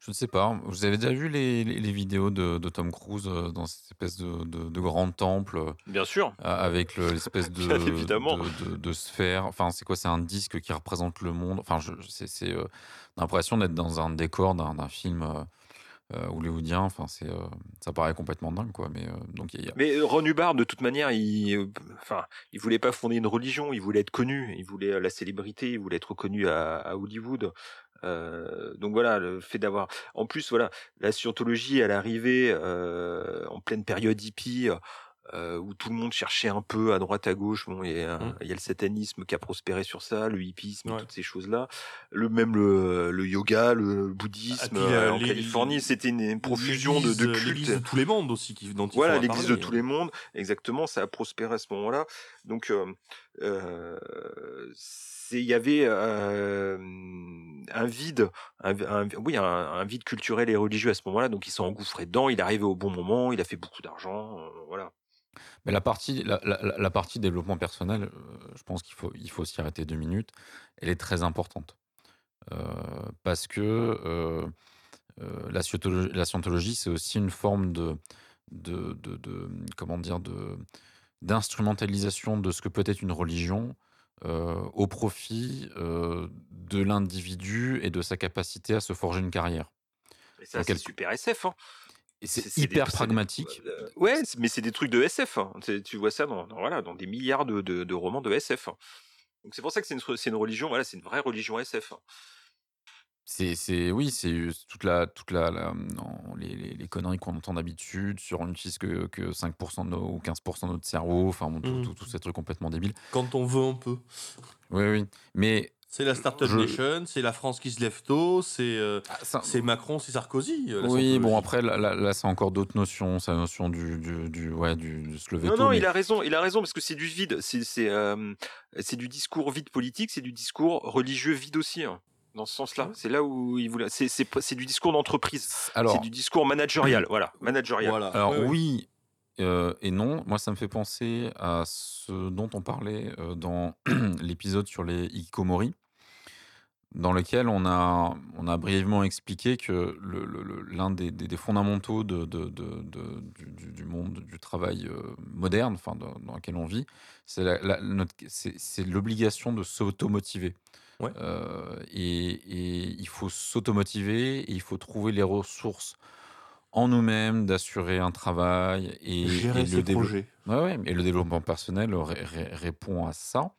Je ne sais pas. Vous avez déjà vu les, les- les vidéos de, de Tom Cruise euh, dans cette espèce de, de- de grand temple euh, Bien sûr. avec le- l'espèce [laughs] de, sphère? Enfin, c'est quoi? C'est un disque qui représente le monde? Enfin, c'est, euh, l'impression d'être dans un décor d'un, film euh, euh, hollywoodien. Enfin, c'est, euh, ça paraît complètement dingue, quoi. Mais euh, donc, y a- Mais Ron Hubbard, de toute manière, il, enfin, il voulait pas fonder une religion, il voulait être connu, il voulait la célébrité, il voulait être reconnu à, à Hollywood. Donc voilà, le fait d'avoir, en plus voilà, la scientologie, arrivait euh, en pleine période hippie. Euh, où tout le monde cherchait un peu à droite à gauche. Bon, il y a, Mm. il y a le satanisme qui a prospéré sur ça, le hippisme, Ouais. toutes ces choses-là. Le même le, le yoga, le bouddhisme Ah, puis, euh, euh, en Californie, c'était une profusion de, de euh, cultes. L'église de tous les mondes aussi, qui, dont il Voilà, l'église de tous les mondes, exactement, ça a prospéré à ce moment-là. Donc, euh, il y avait euh, un vide, un, un- oui, un, un vide culturel et religieux à ce moment-là. Donc, il s'est engouffré dedans. Il est arrivé au bon moment. Il a fait beaucoup d'argent. euh, voilà. Mais la partie, la, la- la- la partie développement personnel, euh, je pense qu'il faut, il faut s'y arrêter deux minutes. Elle est très importante. Euh, parce que euh, euh, la, scientologie, la scientologie, c'est aussi une forme de, de, de- de- comment dire, de, d'instrumentalisation de ce que peut être une religion au profit de l'individu et de sa capacité à se forger une carrière. Et ça, c'est quel- super SF. hein. Et c'est des- hyper des- pragmatique. euh, ouais, c'est- mais c'est des trucs de SF. hein. Tu vois ça dans, dans- voilà, dans des milliards de, de- de romans de SF. hein. Donc, c'est pour ça que c'est une, c'est une religion. Voilà, c'est une vraie religion SF. hein. C'est, c'est, oui, c'est toute la, toute la, la- non, les, les- les conneries qu'on entend d'habitude sur on n'utilise que, que 5% de nos, ou 15% de notre cerveau, enfin, bon, tout- tout- tous ces trucs complètement débiles. Quand on veut, on peut. Oui, oui. Mais C'est la Startup Je- Nation, c'est la France qui se lève tôt, c'est euh, ah, Macron, c'est Sarkozy. euh, oui, bon, après, là, là, là, c'est encore d'autres notions. C'est la notion du, du, du- ouais, du, de se lever Non, tôt. non, mais- il a raison, il a raison parce que c'est du vide, c'est c'est euh, c'est du discours vide politique, c'est du discours religieux vide aussi. hein, dans ce sens-là, c'est là où il voulait. C'est du discours d'entreprise, Alors, c'est du discours managérial, voilà, managérial. Voilà. Alors oui euh, et non. Moi, ça me fait penser à ce dont on parlait euh, dans [clears throat] l'épisode sur les hikikomori, dans lequel on a, on a brièvement expliqué que l'un des, des- des fondamentaux de, de- de- de- du, monde du travail euh, moderne, enfin dans, lequel on vit, c'est l'obligation de s'automotiver. Ouais. Et, et il faut s'automotiver et il faut trouver les ressources en nous-mêmes, d'assurer un travail et, Gérer et le dévelop- projets. Ouais, ouais, et le développement personnel ré- ré- répond à ça.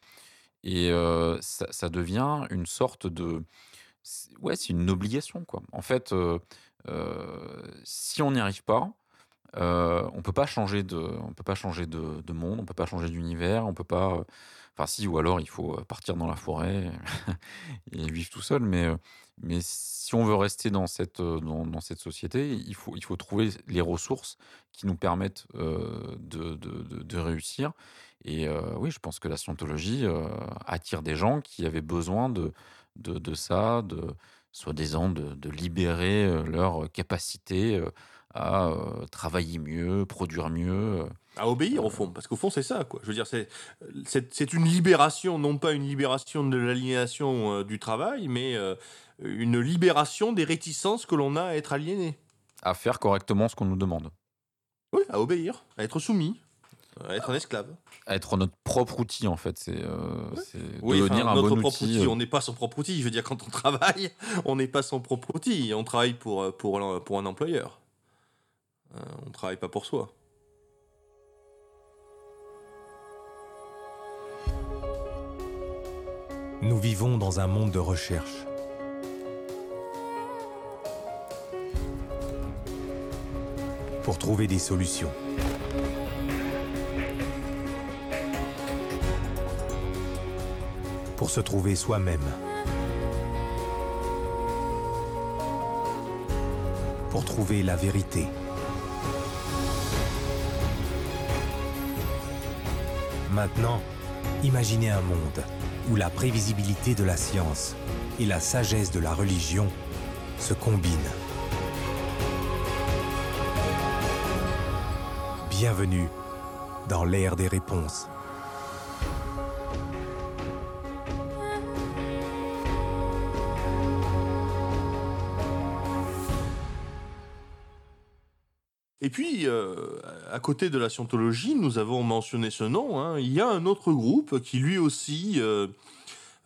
Et euh, ça, ça devient une sorte de. Ouais, c'est une obligation, quoi. En fait, euh, euh, si on n'y arrive pas, on peut pas changer de, on peut pas changer de, de monde, on peut pas changer d'univers, on peut pas. Enfin, si, ou alors il faut euh, partir dans la forêt [laughs] et vivre tout seul. Mais, euh, mais si on veut rester dans cette, euh, dans, cette société, il faut, il faut trouver les ressources qui nous permettent de, de- réussir. Et oui, je pense que la scientologie attire des gens qui avaient besoin de, de, ça, de soi-disant de, de libérer leur capacité à travailler mieux, produire mieux. À obéir au fond, parce qu'au fond c'est ça quoi. Je veux dire c'est une libération, non pas une libération de l'aliénation euh, du travail, mais euh, une libération des réticences que l'on a à être aliéné. à faire correctement ce qu'on nous demande, Oui, à obéir, à être soumis, à être un esclave. à être notre propre outil en fait, c'est euh, Oui, devenir enfin, un notre bon propre outil. outil. euh, On n'est pas son propre outil. Je veux dire, quand on travaille, [laughs] on n'est pas son propre outil. On travaille pour, pour, pour un employeur. On travaille pas pour soi. Nous vivons dans un monde de recherche. Pour trouver des solutions. Pour se trouver soi-même. Pour trouver la vérité. Maintenant, imaginez un monde où la prévisibilité de la science et la sagesse de la religion se combinent. Bienvenue dans l'ère des réponses. Et puis, euh, à côté de la scientologie, nous avons mentionné ce nom. hein, il y a un autre groupe qui lui aussi euh,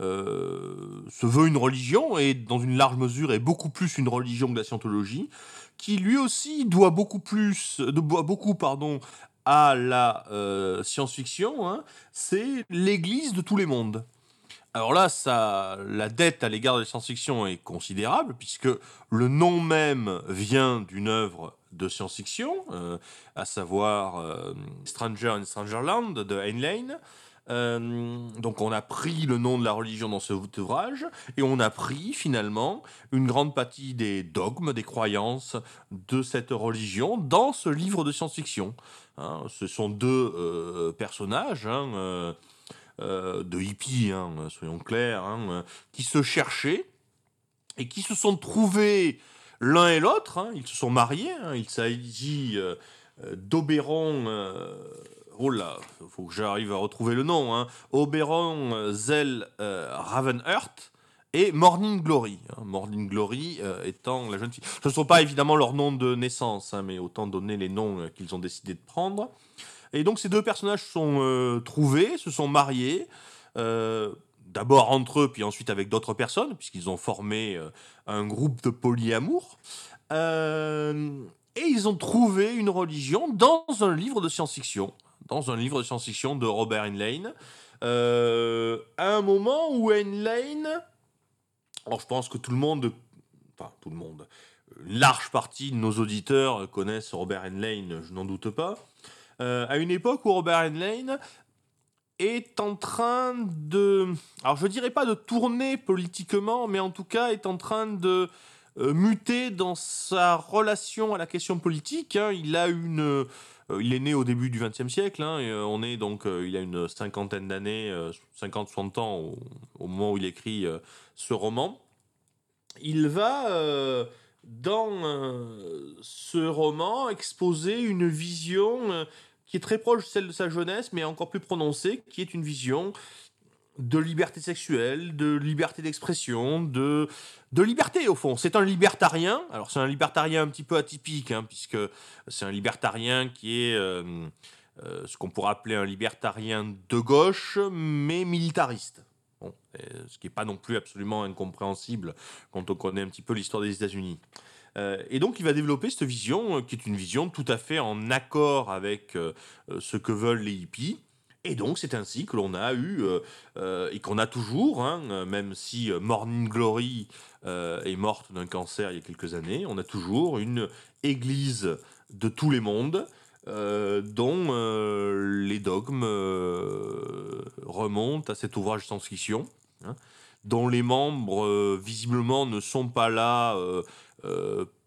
euh, se veut une religion et dans une large mesure est beaucoup plus une religion que la scientologie, qui lui aussi doit beaucoup plus, doit beaucoup pardon à la euh, science-fiction. hein, C'est l'Église de tous les mondes. Alors là, ça, la dette à l'égard de la science-fiction est considérable, puisque le nom même vient d'une œuvre de science-fiction, euh, à savoir euh, Stranger in Strangerland de Heinlein. Euh, donc on a pris le nom de la religion dans cet ouvrage et on a pris finalement une grande partie des dogmes, des croyances de cette religion dans ce livre de science-fiction. Hein, ce sont deux personnages. hein, de hippies, hein, soyons clairs, hein, qui se cherchaient et qui se sont trouvés l'un et l'autre. hein, ils se sont mariés. hein, il s'agit euh, euh, d'Oberon. euh, oh là, faut que j'arrive à retrouver le nom. Hein, Oberon euh, Zell Ravenheart et Morning Glory. hein, Morning Glory étant la jeune fille. Ce ne sont pas évidemment leurs noms de naissance, mais autant donner les noms qu'ils ont décidé de prendre. Et donc ces deux personnages sont trouvés, se sont mariés, d'abord entre eux, puis ensuite avec d'autres personnes, puisqu'ils ont formé euh, un groupe de polyamour. Euh, et ils ont trouvé une religion dans un livre de science-fiction, dans un livre de science-fiction de Robert Heinlein, euh, à un moment où Heinlein, alors je pense que tout le monde, enfin tout le monde, une large partie de nos auditeurs connaissent Robert Heinlein, je n'en doute pas, à une époque où Robert Heinlein est en train de, alors je dirais pas de tourner politiquement, mais en tout cas est en train de euh, muter dans sa relation à la question politique. hein. Il a une, euh, il est né au début du XXe siècle. hein, euh, on est donc, il a une cinquantaine d'années, 50-60 ans au, moment où il écrit ce roman. Il va dans ce roman exposer une vision qui est très proche de celle de sa jeunesse, mais encore plus prononcée, qui est une vision de liberté sexuelle, de liberté d'expression, de, de liberté au fond. C'est un libertarien. Alors c'est un libertarien un petit peu atypique, hein, puisque c'est un libertarien qui est euh, euh, ce qu'on pourrait appeler un libertarien de gauche, mais militariste. Ce qui n'est pas non plus absolument incompréhensible quand on connaît un petit peu l'histoire des États-Unis. Euh, et donc il va développer cette vision, euh, qui est une vision tout à fait en accord avec euh, ce que veulent les hippies. Et donc c'est ainsi que l'on a eu, et qu'on a toujours, hein, même si Morning Glory est morte d'un cancer il y a quelques années, on a toujours une église de tous les mondes, dont les dogmes remontent à cet ouvrage de science-fiction, hein, dont les membres visiblement ne sont pas là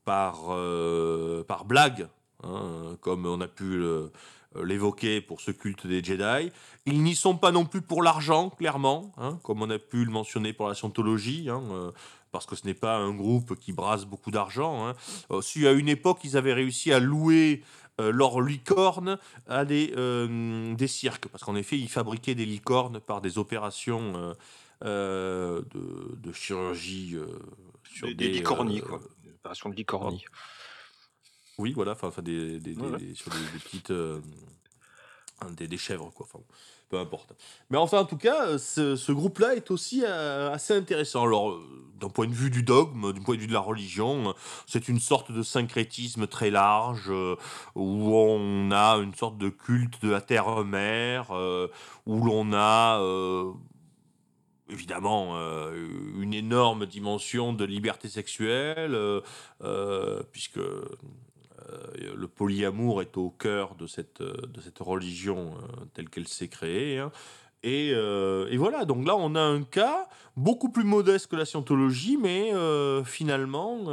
par, euh, par blague, hein, comme on a pu l'évoquer pour ce culte des Jedi. Ils n'y sont pas non plus pour l'argent, clairement, hein, comme on a pu le mentionner pour la scientologie, hein, euh, parce que ce n'est pas un groupe qui brasse beaucoup d'argent. Hein. Euh, si à une époque ils avaient réussi à louer euh, leur licorne à des, euh, des cirques, parce qu'en effet ils fabriquaient des licornes par des opérations euh, euh, de, de chirurgie euh, sur Des, des licornies, euh, quoi. De licornie. oui, voilà, enfin, des, des, Ouais, des- sur des, des petites. euh, des, des chèvres, quoi. Enfin, peu importe. Mais enfin, en tout cas, euh, ce, ce groupe-là est aussi euh, assez intéressant. Alors, euh, d'un point de vue du dogme, du point de vue de la religion, euh, c'est une sorte de syncrétisme très large où on a une sorte de culte de la terre-mère, où l'on a. évidemment euh, une énorme dimension de liberté sexuelle, euh, euh, puisque le polyamour est au cœur de cette, de cette religion telle qu'elle s'est créée. Hein. Et, et, voilà, donc là on a un cas beaucoup plus modeste que la scientologie, mais finalement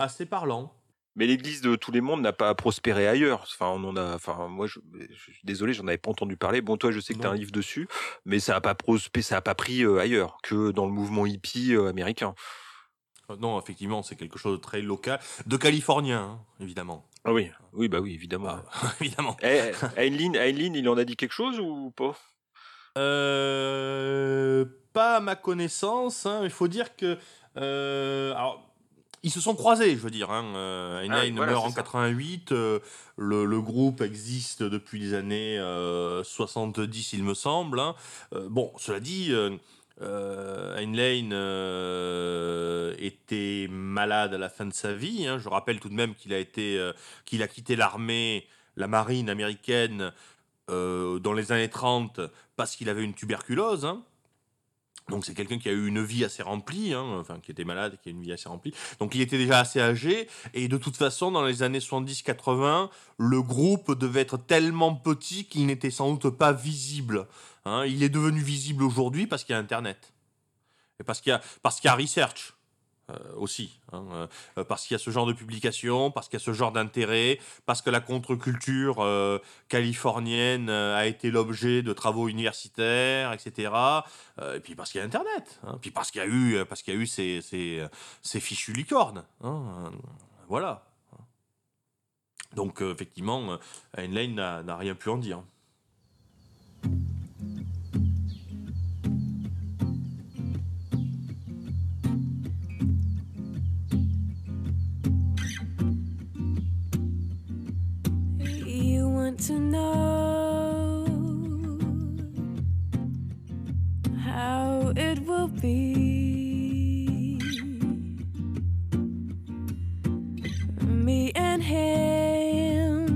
assez parlant. Mais l'Église de tous les mondes n'a pas prospéré ailleurs. Enfin, on en a. Enfin, moi, je, suis désolé, j'en avais pas entendu parler. Bon, toi, je sais que tu as un livre dessus, mais ça a pas prospéré, ça a pas pris euh, ailleurs que dans le mouvement hippie euh, américain. Euh, non, effectivement, c'est quelque chose de très local, de californien, hein, évidemment. Ah oui, oui, bah oui, évidemment. Ah, [laughs] évidemment. Eh, Heinlein, il en a dit quelque chose ou pas? Pas à ma connaissance. Hein. Il faut dire que. alors, ils se sont croisés, je veux dire. Hein. Euh, ah meurt en 88. Euh, le, groupe existe depuis les années 70, euh, il me semble. Hein. bon, cela dit, Heinlein était malade à la fin de sa vie. Hein. Je rappelle tout de même qu'il a été, qu'il a quitté l'armée, la marine américaine dans les années 30 parce qu'il avait une tuberculose. Donc c'est quelqu'un qui a eu une vie assez remplie, hein, enfin qui était malade, qui a une vie assez remplie. Donc il était déjà assez âgé et de toute façon dans les années 70-80, le groupe devait être tellement petit qu'il n'était sans doute pas visible. Hein. Il est devenu visible aujourd'hui parce qu'il y a Internet et parce qu'il y a parce qu'il y a research. Euh, aussi, hein, euh, parce qu'il y a ce genre de publication, parce qu'il y a ce genre d'intérêt, parce que la contre-culture euh, californienne a été l'objet de travaux universitaires, etc. et puis parce qu'il y a Internet, hein, puis parce qu'il y a eu, parce qu'il y a eu ces, ces, fichues licornes. Hein, voilà. Donc effectivement, Heinlein n'a rien pu en dire. To know how it will be. Me and him,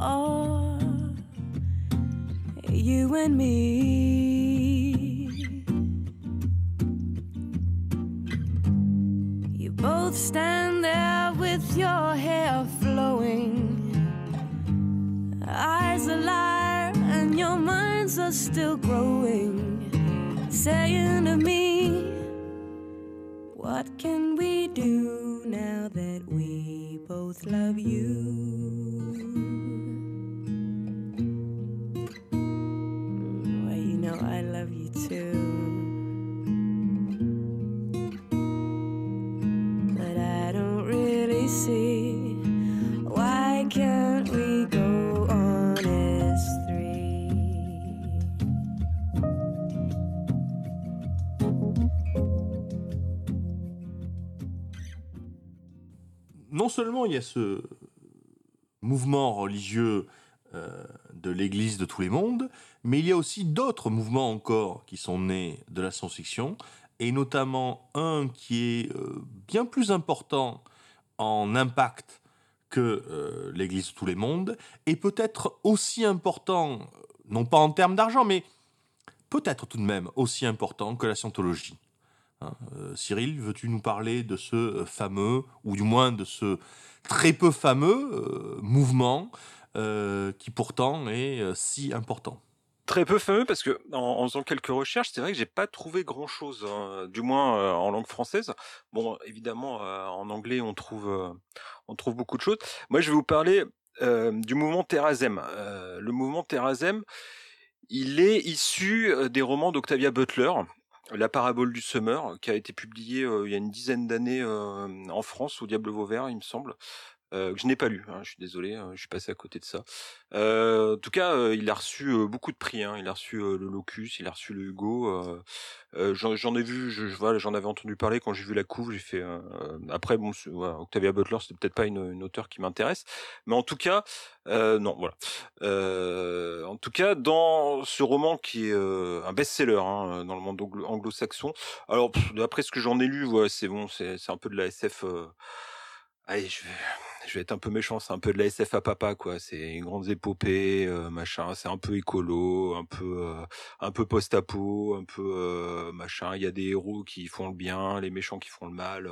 or you and me. You both stand there with your hair flowing eyes a liar and your minds are still growing. Saying to me, What can we do now that we both love you? Non seulement il y a ce mouvement religieux euh, de l'Église de tous les mondes, mais il y a aussi d'autres mouvements encore qui sont nés de la science-fiction, et notamment un qui est euh, bien plus important en impact que euh, l'Église de tous les mondes, et peut-être aussi important, non pas en termes d'argent, mais peut-être tout de même aussi important que la scientologie. Hein, euh, Cyril, veux-tu nous parler de ce euh, fameux, ou du moins de ce très peu fameux euh, mouvement qui pourtant est si important? Très peu fameux parce que en, faisant quelques recherches, c'est vrai que j'ai pas trouvé grand chose, hein, du moins en langue française. Bon, évidemment, en anglais, on trouve, on trouve beaucoup de choses. Moi, je vais vous parler du mouvement Terrazem. le mouvement Terrazem, il est issu des romans d'Octavia Butler, la parabole du semeur, qui a été publiée il y a une dizaine d'années en France au Diable Vauvert, il me semble. Que je n'ai pas lu, hein, je suis désolé, hein, je suis passé à côté de ça. en tout cas, il a reçu beaucoup de prix. Hein. il a reçu le Locus, il a reçu le Hugo. j'en ai vu, je, voilà, j'en avais entendu parler quand j'ai vu la couve. J'ai fait. après, bon, Octavia Butler, c'était peut-être pas une, une auteure qui m'intéresse, mais en tout cas, non, voilà. en tout cas, dans ce roman qui est un best-seller dans le monde anglo-saxon. Alors, d'après ce que j'en ai lu, c'est bon, c'est un peu de la SF allez, je vais, je vais être un peu méchant, c'est un peu de la SF à papa, quoi. C'est une grande épopée, euh, machin. C'est un peu écolo, un peu, euh, un peu post-apo, un peu euh, machin. Il y a des héros qui font le bien, les méchants qui font le mal.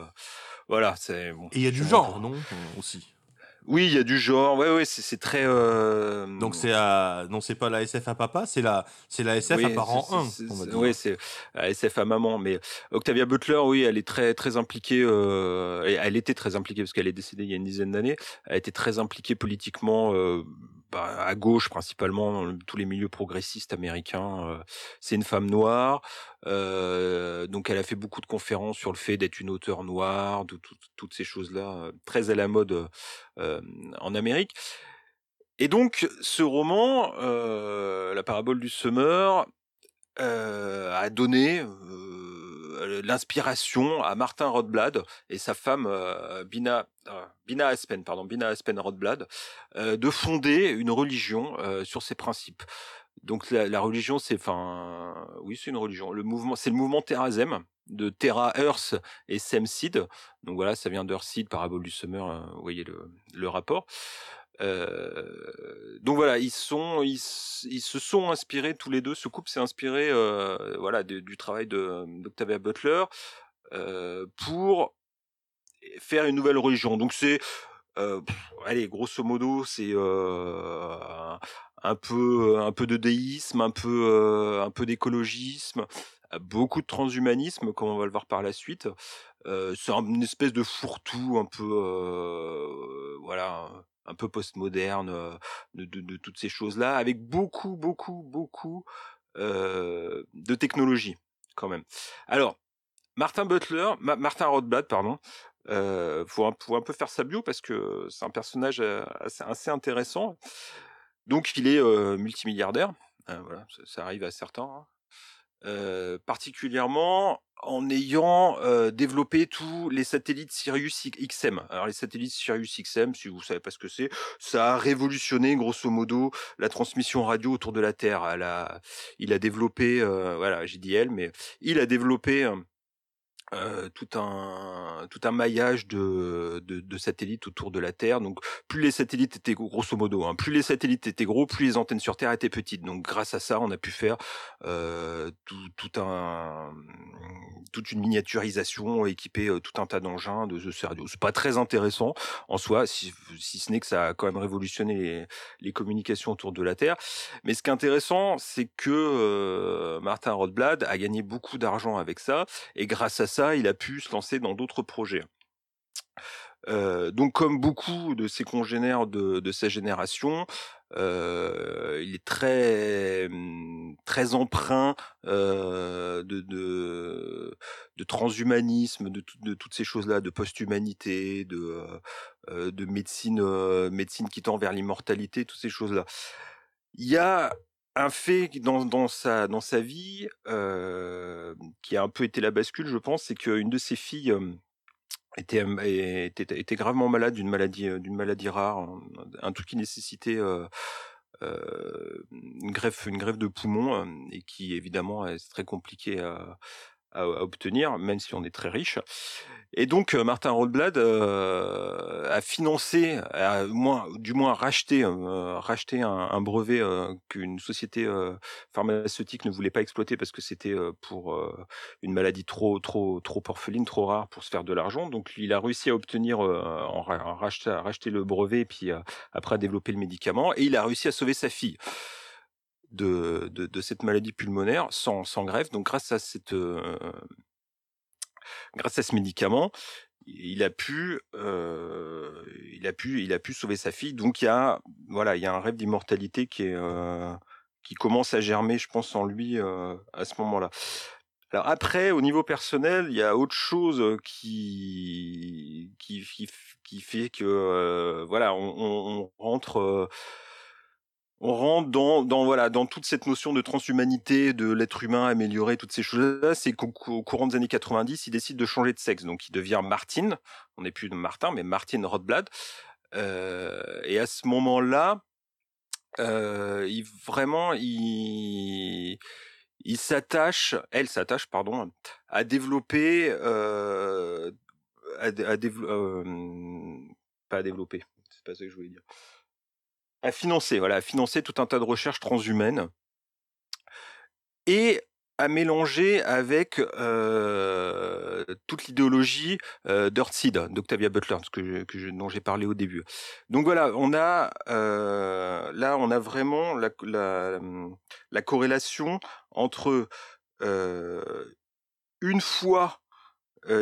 Voilà, c'est bon. Et il y a du genre, non Aussi. Oui, il y a du genre. Ouais, ouais, c'est très. euh, Donc c'est à... non, c'est pas la SF à papa, c'est la, c'est la SF à parent c'est- 1. c'est- on va c'est- dire. Oui, c'est euh, SF à maman, mais Octavia Butler, oui, elle est très très impliquée. Euh, elle était très impliquée parce qu'elle est décédée il y a une dizaine d'années. Elle était très impliquée politiquement, euh, bah, à gauche principalement, dans tous les milieux progressistes américains. euh. c'est une femme noire, euh, donc elle a fait beaucoup de conférences sur le fait d'être une auteure noire, de tout- toutes ces choses-là, euh, très à la mode en Amérique. Et donc, ce roman, La parabole du semeur, a donné l'inspiration à Martin Rodblad et sa femme euh, Bina, euh, Bina Aspen, pardon, Bina Aspen Rodblad, euh, de fonder une religion euh, sur ces principes. Donc la, religion, c'est, enfin, oui, c'est une religion. Le mouvement, c'est le mouvement Terrazem de Terra Earth et Semseed. Donc voilà, ça vient d'Earthseed, parabole du euh, vous voyez le, le rapport. Euh, donc voilà, ils se sont inspirés tous les deux. Ce couple s'est inspiré, euh, voilà, du travail d'Octavia Butler euh, pour faire une nouvelle religion. Donc c'est, allez, grosso modo, c'est un peu, un peu de déisme, un peu, un peu d'écologisme, beaucoup de transhumanisme, comme on va le voir par la suite. C'est un- une espèce de fourre-tout, un peu, voilà, un peu postmoderne euh, de, de, toutes ces choses-là, avec beaucoup, beaucoup, beaucoup euh, de technologie, quand même. Alors, Martin Butler, Ma- Martin Rothblatt, pardon, euh, faut, un, peu faire sa bio parce que c'est un personnage assez, intéressant. Donc, il est multimilliardaire, hein, voilà, ça, ça arrive à certains. hein. Particulièrement en ayant euh, développé tous les satellites Sirius XM. Alors les satellites Sirius XM, si vous savez pas ce que c'est, ça a révolutionné grosso modo la transmission radio autour de la Terre. Elle a- il a développé, euh, voilà, j'ai dit elle, mais il a développé euh, tout un tout un maillage de, de, de satellites autour de la Terre. Donc plus les satellites étaient gros- grosso modo, hein, plus les satellites étaient gros, plus les antennes sur Terre étaient petites. Donc grâce à ça, on a pu faire euh, tout, tout un toute une miniaturisation, équiper euh, tout un tas d'engins de ce radio. C'est pas très intéressant en soi, si, si ce n'est que ça a quand même révolutionné les, les communications autour de la Terre. Mais ce qui est intéressant, c'est que euh, Martin Rothblad a gagné beaucoup d'argent avec ça, et grâce à ça, il a pu se lancer dans d'autres projets. Donc, comme beaucoup de ses congénères de, sa génération, il est très hum, très empreint de, transhumanisme, de, tout- de toutes ces choses-là, de post-humanité, de de médecine médecine qui tend vers l'immortalité, toutes ces choses-là. Il y a un fait dans, sa dans sa vie euh, qui a un peu été la bascule, je pense, c'est qu'une de ses filles était, était, gravement malade d'une maladie, maladie rare, un, truc qui nécessitait une greffe, une greffe de poumon et qui évidemment est très compliqué à, à, obtenir, même si on est très riche. Et donc euh, Martin Rothblad euh, a financé, a moins, du moins racheté, euh, racheté un, brevet euh, qu'une société pharmaceutique ne voulait pas exploiter parce que c'était pour une maladie trop trop trop orpheline, trop rare pour se faire de l'argent. Donc il a réussi à obtenir, en, ra- en racheter, à racheter le brevet, et puis après à développer le médicament, et il a réussi à sauver sa fille de, cette maladie pulmonaire sans, sans greffe. Donc grâce à cette euh, grâce à ce médicament, il a pu euh, il a pu il a pu sauver sa fille. Donc il y a voilà il y a un rêve d'immortalité qui est euh, qui commence à germer, je pense, en lui à ce moment-là. Alors après, au niveau personnel, il y a autre chose qui qui fait que voilà, on, rentre on rentre dans, dans voilà dans toute cette notion de transhumanité, de l'être humain amélioré, toutes ces choses-là. C'est qu'au courant des années 90, il décide de changer de sexe, donc il devient Martin. On n'est plus de Martin, mais Martin Rothblad. Euh, et à ce moment-là, euh, il vraiment il s'attache, elle s'attache, pardon, à développer, euh, à, pas à développer, c'est pas ça que je voulais dire. À financer, voilà, à financer tout un tas de recherches transhumaines et à mélanger avec toute l'idéologie euh, d'Octavia Butler, dont j'ai parlé au début. Donc voilà, on a là, on a vraiment la, la corrélation entre une foi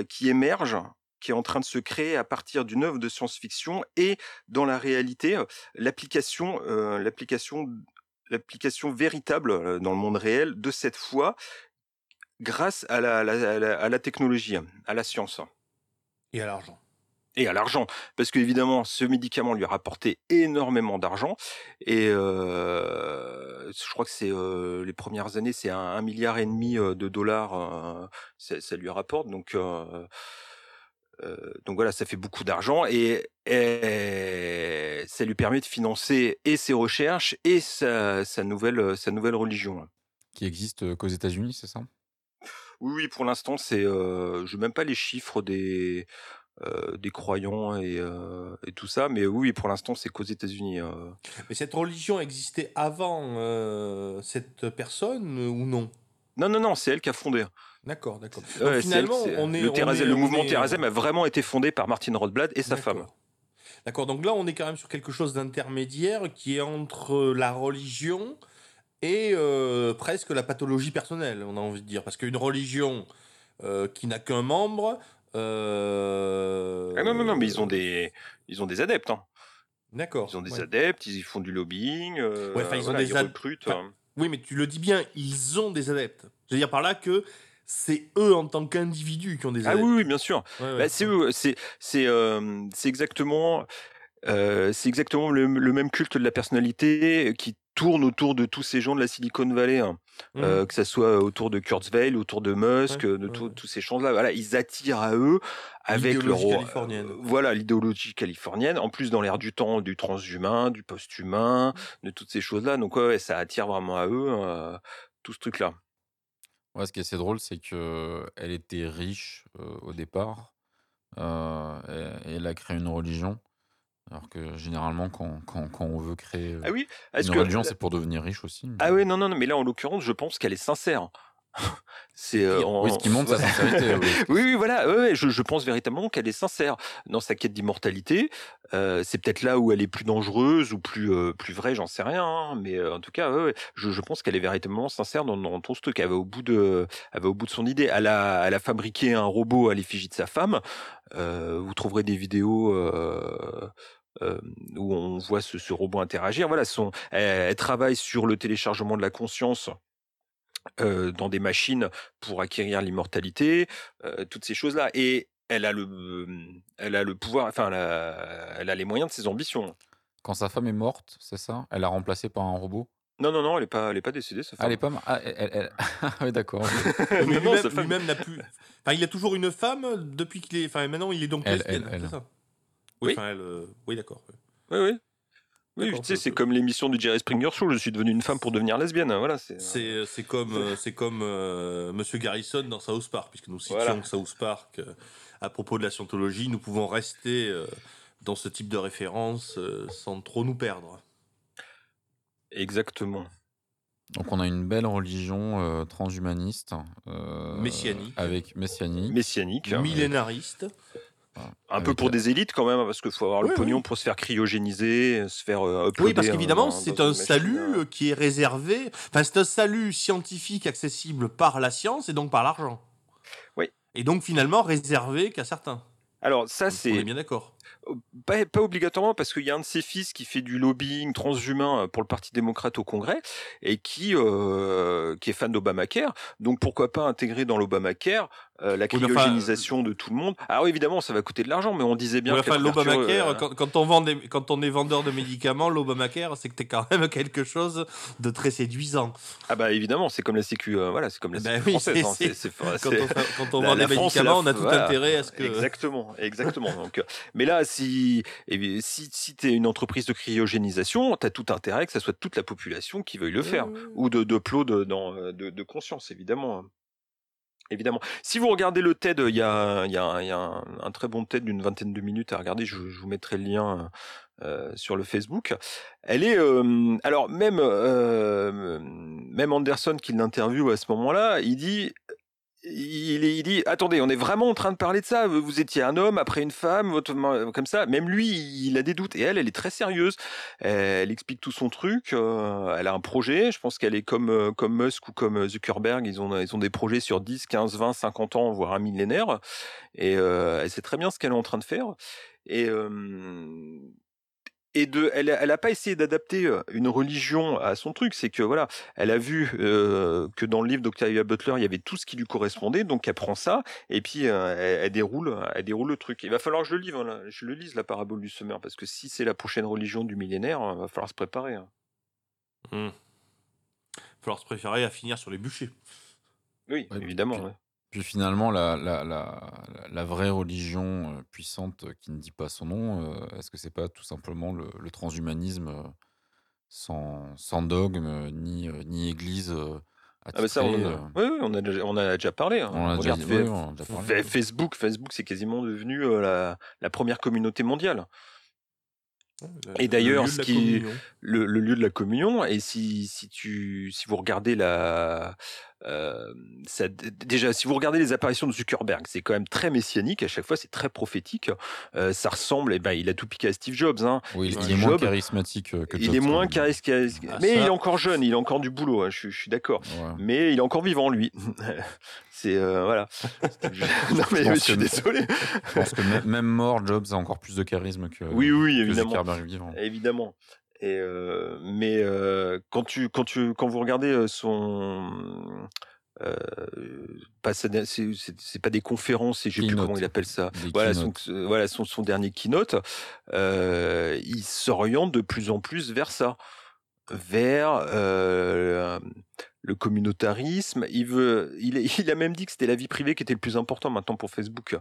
qui émerge, qui est en train de se créer à partir d'une œuvre de science-fiction, et dans la réalité, l'application, euh, l'application, l'application véritable dans le monde réel de cette foi, grâce à la, à la- à la- à la technologie, à la science. Et à l'argent. et à l'argent, parce qu'évidemment, ce médicament lui a rapporté énormément d'argent, et euh, je crois que c'est euh, les premières années, c'est un, un milliard et demi de dollars, euh, ça, ça lui rapporte, donc donc voilà, ça fait beaucoup d'argent, et, et ça lui permet de financer et ses recherches et sa, sa nouvelle sa nouvelle religion. Qui existe euh, qu'aux États-Unis, c'est ça? Oui, oui, pour l'instant, c'est, euh, je n'ai même pas les chiffres des, euh, des croyants et, euh, et tout ça, mais oui, pour l'instant, c'est qu'aux États-Unis. euh. Mais cette religion existait avant euh, cette personne euh, ou non? Non, non, non, c'est elle qui a fondé. D'accord, d'accord. Ouais, finalement, on est. le, on est- le mouvement Thérèse a vraiment été fondé par Martin Rothblatt et sa femme. D'accord. Donc là on est quand même sur quelque chose d'intermédiaire qui est entre la religion et euh, presque la pathologie personnelle, on a envie de dire. Parce qu'une religion euh, qui n'a qu'un membre. euh, Ah non, non, non, mais ils ont des, ils ont des adeptes. hein. D'accord. Ils ont des ouais. adeptes, ils font du lobbying. Ouais, ils ont voilà, des ils recrutent. euh. Oui, mais tu le dis bien, ils ont des adeptes. Je veux dire par là que c'est eux en tant qu'individus qui ont des Ah adeptes. oui, oui, bien sûr. Ouais, ouais. Bah, c'est eux, c'est c'est euh, c'est exactement euh, c'est exactement le, le même culte de la personnalité qui tourne autour de tous ces gens de la Silicon Valley, hein. Mhm. Euh, que ça soit autour de Kurzweil, autour de Musk, Ouais, de tout- tous ces gens-là. Voilà, ils attirent à eux avec leur L'idéologie californienne. euh, voilà l'idéologie californienne. En plus, dans l'air du temps, du transhumain, du post-humain, de toutes ces choses-là. Donc ouais, ça attire vraiment à eux euh, tout ce truc-là. Ouais, ce qui est assez drôle, c'est que elle était riche euh, au départ. euh, et, et elle a créé une religion. Alors que généralement, quand, quand, quand on veut créer Ah oui, une que religion, c'est pour devenir riche aussi. mais- ah oui, non, non, non, mais là en l'occurrence, je pense qu'elle est sincère. C'est euh, Oui, ce qui montre sa [laughs] sincérité. oui. Oui, oui, voilà, ouais, ouais, je, je pense véritablement qu'elle est sincère dans sa quête d'immortalité. Euh, c'est peut-être là où elle est plus dangereuse ou plus euh, plus vraie, j'en sais rien. hein, mais euh, en tout cas, ouais, je, je pense qu'elle est véritablement sincère dans, dans tout ce truc. Elle va au bout de, elle va au bout de son idée. Elle a, elle a fabriqué un robot à l'effigie de sa femme. Vous trouverez des vidéos. Euh, où on voit ce, ce robot interagir. Voilà, son, elle, elle travaille sur le téléchargement de la conscience euh, dans des machines pour acquérir l'immortalité, euh, toutes ces choses-là. Et elle a le, elle a le pouvoir, enfin, elle a, elle a les moyens de ses ambitions. Quand sa femme est morte, c'est ça? Elle l'a remplacée par un robot? Non, non, non, elle est pas, elle est pas décédée, sa Ah, femme. elle est pas. Ah, elle, elle- Ah [laughs] oui, d'accord. [laughs] Mais non, lui-même femme- lui-même n'a plus. Enfin, il a toujours une femme depuis qu'il est. Enfin, maintenant, il est donc Elle, ça? Oui. Enfin, elle. euh, Oui, d'accord. Oui, oui. Oui, tu sais, c'est comme l'émission du Jerry Springer Show. Je suis devenu une femme pour devenir lesbienne. Voilà, c'est. C'est c'est comme euh, c'est comme euh, Monsieur Garrison dans South Park, puisque nous citions Voilà. South Park euh, à propos de la scientologie, nous pouvons rester euh, dans ce type de référence euh, sans trop nous perdre. Exactement. Donc, on a une belle religion euh, transhumaniste. euh, Messianique. Avec messianique. Messianique. hein. Un peu pour des élites quand même, parce qu'il faut avoir le Oui, pognon oui. pour se faire cryogéniser, se faire euh, Oui, parce euh, qu'évidemment, c'est un salut euh. euh, qui est réservé. Enfin, c'est un salut scientifique accessible par la science et donc par l'argent. Oui. Et donc finalement réservé qu'à certains. Alors ça, On est c'est bien d'accord. pas, pas obligatoirement parce qu'il y a un de ses fils qui fait du lobbying transhumain pour le Parti démocrate au Congrès et qui euh, qui est fan d'Obamacare. Donc pourquoi pas intégrer dans l'Obamacare euh, la Oui, enfin, cryogénisation de tout le monde. Alors évidemment, ça va coûter de l'argent, mais on disait bien Oui, que enfin, l'Obamacare, euh, quand, quand on vend des- quand on est vendeur de médicaments, l'Obamacare, c'est que t'es quand même quelque chose de très séduisant. Ah bah évidemment, c'est comme la Sécu, euh, voilà, c'est comme la Ben Sécu oui, française. c'est- hein, c'est- c'est- c'est- Quand on, quand vend la des France, médicaments, la- on a tout voilà. intérêt à ce que. Exactement, exactement. Donc, mais là, si bien, si, si tu es une entreprise de cryogénisation, tu as tout intérêt que ça soit toute la population qui veuille le faire, ou de dans euh, de, de conscience, évidemment. Évidemment. Si vous regardez le TED, il y a, y a, y a un, très bon TED d'une vingtaine de minutes à regarder. Je, je vous mettrai le lien euh, sur le Facebook. Elle est, euh, alors même, euh, même Anderson qui l'interviewe à ce moment-là, il dit, il, dit, attendez, on est vraiment en train de parler de ça. Vous étiez un homme après une femme, votre- comme ça. Même lui, il a des doutes. Et elle, elle est très sérieuse. Elle explique tout son truc. euh, elle a un projet. Je pense qu'elle est comme, euh, comme Musk ou comme Zuckerberg. Ils ont, ils ont des projets sur 10, 15, 20, 50 ans, voire un millénaire. Et euh, elle sait très bien ce qu'elle est en train de faire. Et, euh, et de, elle, elle a pas essayé d'adapter une religion à son truc. C'est que voilà, elle a vu euh, que dans le livre d'Octavia Butler, il y avait tout ce qui lui correspondait. Donc elle prend ça et puis euh, elle, elle déroule, elle déroule le truc. Il va falloir que je le lise, là, je le lise la parabole du semeur parce que si c'est la prochaine religion du millénaire, il va falloir se préparer. hein. Hmm. falloir se préférer à finir sur les bûchers. Oui, Ouais, évidemment. ouais. Puis finalement, la, la, la, la vraie religion euh, puissante euh, qui ne dit pas son nom, euh, est-ce que c'est pas tout simplement le, le transhumanisme sans, sans dogme, ni, ni église Ah bah ça, on a, euh, oui, oui, on a, déjà- on en a déjà parlé. hein. on en a déjà Regarde, dit- Fa- oui, on en a déjà Fa- parlé. Facebook, Facebook, c'est quasiment devenu euh, la, la première communauté mondiale. Le- Et d'ailleurs, le lieu ce de la qui- communion. le, le lieu de la communion. Et si, si tu, si vous regardez la, euh, ça, déjà, si vous regardez les apparitions de Zuckerberg, c'est quand même très messianique. À chaque fois, c'est très prophétique. Euh, ça ressemble, et ben, il a tout piqué à Steve Jobs. Hein. Oui, il, il est moins charismatique euh, que il est moins charismatique, Ah, mais ça- il est encore jeune. Il a encore du boulot. hein, je, je suis d'accord. Ouais. Mais il est encore vivant, lui. [laughs] c'est euh, voilà. [laughs] [laughs] non mais je suis que- désolé. Je pense que même, mort, Jobs a encore plus de charisme que, Oui, oui, évidemment. Zuckerberg vivant. Évidemment. Et mais quand tu quand tu quand vous regardez son euh, pas c'est pas des conférences, et je sais plus comment il appelle ça. Des Voilà son, keynotes. voilà son, son dernier keynote, euh, il s'oriente de plus en plus vers ça, vers euh, le communautarisme. Il veut, il, est- [laughs] il a même dit que c'était la vie privée qui était le plus important maintenant pour Facebook.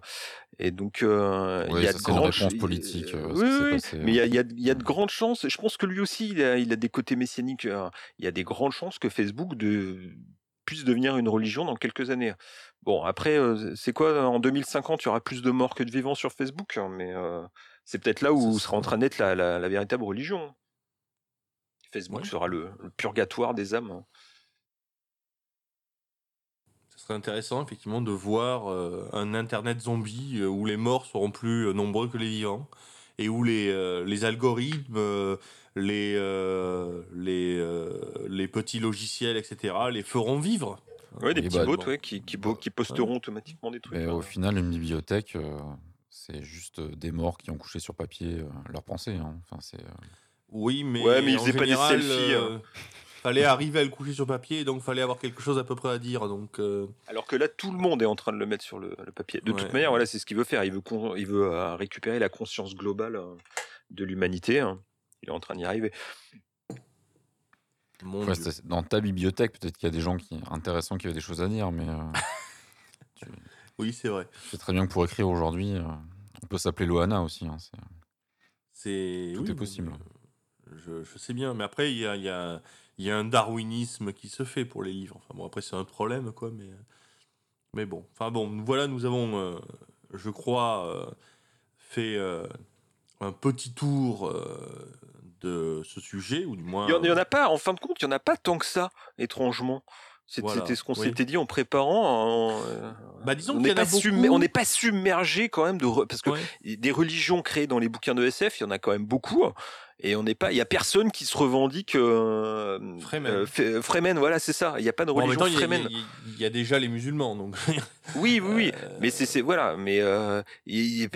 Et donc euh, Oui, il y a de grandes réponse ch- politique, euh, oui, oui, passé, mais il y a, il y a- il y a de grandes chances. Je pense que lui aussi, il a, il a des côtés messianiques. euh, Il y a des grandes chances que Facebook de, puisse devenir une religion dans quelques années. Bon, après, euh, c'est quoi En 2050, il y aura plus de morts que de vivants sur Facebook, hein, mais euh, c'est peut-être là où sera en train de naître la, la- la véritable religion. Facebook Ouais. sera le, le purgatoire des âmes. Serait intéressant, effectivement, de voir euh, un Internet zombie euh, où les morts seront plus euh, nombreux que les vivants et où les, euh, les algorithmes, euh, les, euh, les, euh, les petits logiciels, etc., les feront vivre. Ouais, des Et petits bah, bots bon. ouais, qui, qui, posteront automatiquement des trucs. Mais hein. au final, une bibliothèque, euh, c'est juste des morts qui ont couché sur papier euh, leurs pensées. hein. Enfin, c'est, euh, Oui, mais, Ouais, mais ils en faisaient pas des selfies, hein. Fallait arriver à le coucher sur papier, donc fallait avoir quelque chose à peu près à dire. Donc, euh, Alors que là, tout le monde est en train de le mettre sur le, le papier. De toute manière, voilà, c'est ce qu'il veut faire. Il veut, con- il veut euh, récupérer la conscience globale euh, de l'humanité. hein. Il est en train d'y arriver. mon ouais, Dieu. c'est- dans ta bibliothèque, peut-être qu'il y a des gens qui, intéressants qui avaient des choses à dire, mais euh, [laughs] tu Oui, c'est vrai. sais très bien que pour écrire aujourd'hui, euh, on peut s'appeler Loana aussi. hein, c'est- C'est Tout oui, est possible. Je, je sais bien, mais après il y a, il y, a, il y a un darwinisme qui se fait pour les livres. Enfin bon, après c'est un problème quoi, mais mais bon. Enfin bon, voilà, nous avons, euh, je crois, euh, fait euh, un petit tour de ce sujet ou du moins. Il y en- a pas, en fin de compte, il y en a pas tant que ça, étrangement. Voilà, C'était ce qu'on oui. s'était dit en préparant. en, euh, Bah, disons on n'est pas, beaucoup. submergé quand même de re- parce que Ouais. des religions créées dans les bouquins de SF, il y en a quand même beaucoup. Et on n'est pas, il y a personne qui se revendique. Euh, Fremen. euh, F- Fremen, voilà, c'est ça. Il n'y a pas de Bon, religion temps, il y, a- Fremen. il y a- il y a déjà les musulmans, donc. [laughs] Oui, oui, oui. Euh, Mais c'est, voilà. Mais euh, il y,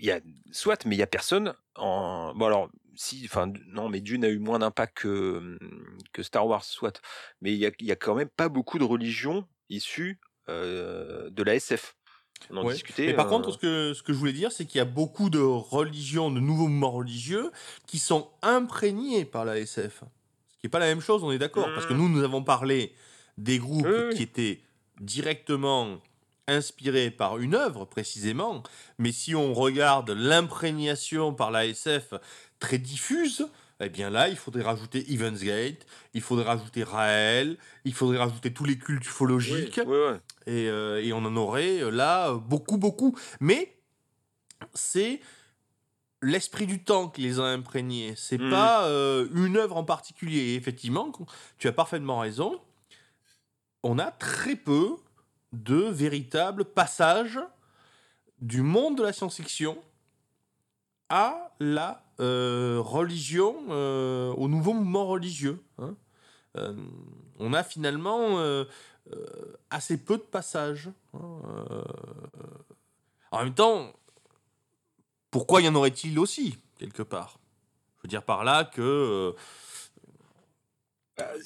y a soit, mais il y a personne. En bon alors si, enfin non, mais Dune a eu moins d'impact que que Star Wars, soit. Mais il y a, il y a quand même pas beaucoup de religions issues euh, de la SF. On en Ouais. discutait. Mais par euh, contre, ce que, ce que je voulais dire, c'est qu'il y a beaucoup de religions, de nouveaux mouvements religieux qui sont imprégnés par la SF. Ce qui n'est pas la même chose, on est d'accord. Parce que nous, nous avons parlé des groupes qui étaient directement inspirés par une œuvre, précisément. Mais si on regarde l'imprégnation par la SF très diffuse, eh bien là, il faudrait rajouter Evans Gate, il faudrait rajouter Raël, il faudrait rajouter tous les cultes ufologiques, et, euh, et on en aurait euh, là euh, beaucoup, beaucoup. Mais c'est l'esprit du temps qui les a imprégnés. C'est Mhm. pas euh, une œuvre en particulier. Et effectivement, tu as parfaitement raison. On a très peu de véritables passages du monde de la science-fiction à la euh, religion, euh, au nouveau mouvement religieux. hein. Euh, on a finalement assez peu de passages. hein. En même temps, pourquoi y en aurait-il aussi, quelque part? Je veux dire par là que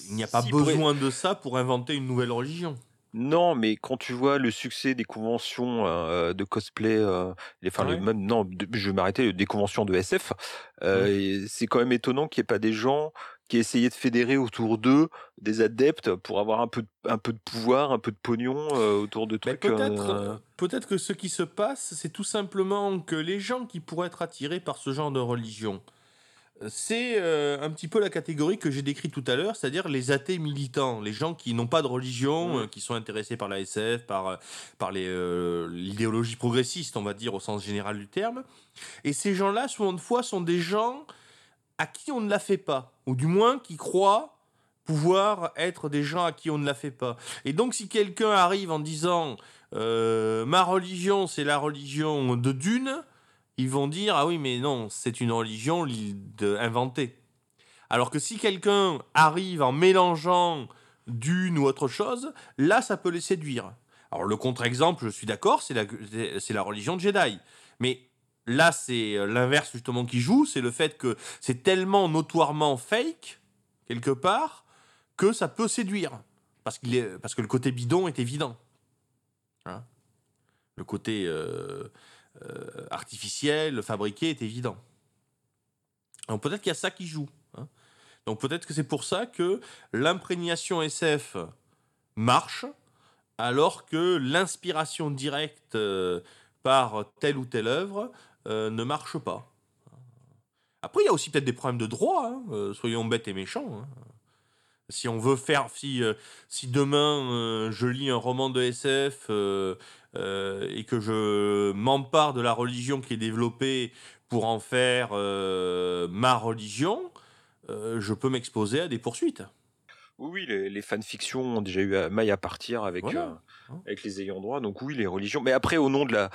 il n'y a pas Si, pourrait- besoin de ça pour inventer une nouvelle religion. Non, mais quand tu vois le succès des conventions euh, de cosplay, euh, les- enfin le- même non, de- je vais m'arrêter des conventions de SF, euh, c'est quand même étonnant qu'il n'y ait pas des gens qui essayaient de fédérer autour d'eux des adeptes pour avoir un peu de, un peu de pouvoir, un peu de pognon autour de trucs. peut-être, peut-être que ce qui se passe, c'est tout simplement que les gens qui pourraient être attirés par ce genre de religion, c'est euh, un petit peu la catégorie que j'ai décrite tout à l'heure, c'est-à-dire les athées militants, les gens qui n'ont pas de religion, euh, qui sont intéressés par la SF, par, euh, par les, euh, l'idéologie progressiste, on va dire au sens général du terme. Et ces gens-là, souvent de fois, sont des gens à qui on ne la fait pas, ou du moins qui croient pouvoir être des gens à qui on ne la fait pas. Et donc, si quelqu'un arrive en disant ma religion, c'est la religion de Dune, ils vont dire ah oui, mais non, c'est une religion inventée. Alors que si quelqu'un arrive en mélangeant Dune ou autre chose, là, ça peut les séduire. Alors, le contre-exemple, je suis d'accord, c'est la, la religion de Jedi. Mais là, c'est euh, l'inverse justement qui joue, c'est le fait que c'est tellement notoirement fake, quelque part, que ça peut séduire. Parce, qu'il est, parce que le côté bidon est évident. Hein? Le côté euh, euh, artificiel, fabriqué est évident. Donc peut-être qu'il y a ça qui joue. hein. Donc peut-être que c'est pour ça que l'imprégnation SF marche, alors que l'inspiration directe euh, par telle ou telle œuvre euh, ne marche pas. Après, il y a aussi peut-être des problèmes de droit, hein, euh, soyons bêtes et méchants. hein. Si on veut faire, si, euh, si demain euh, je lis un roman de SF euh, et que je m'empare de la religion qui est développée pour en faire ma religion, je peux m'exposer à des poursuites. Oui, les, les fanfictions ont déjà eu maille à partir avec, Voilà. euh, Hein. avec les ayants droit. Donc oui, les religions. Mais après, au nom de la,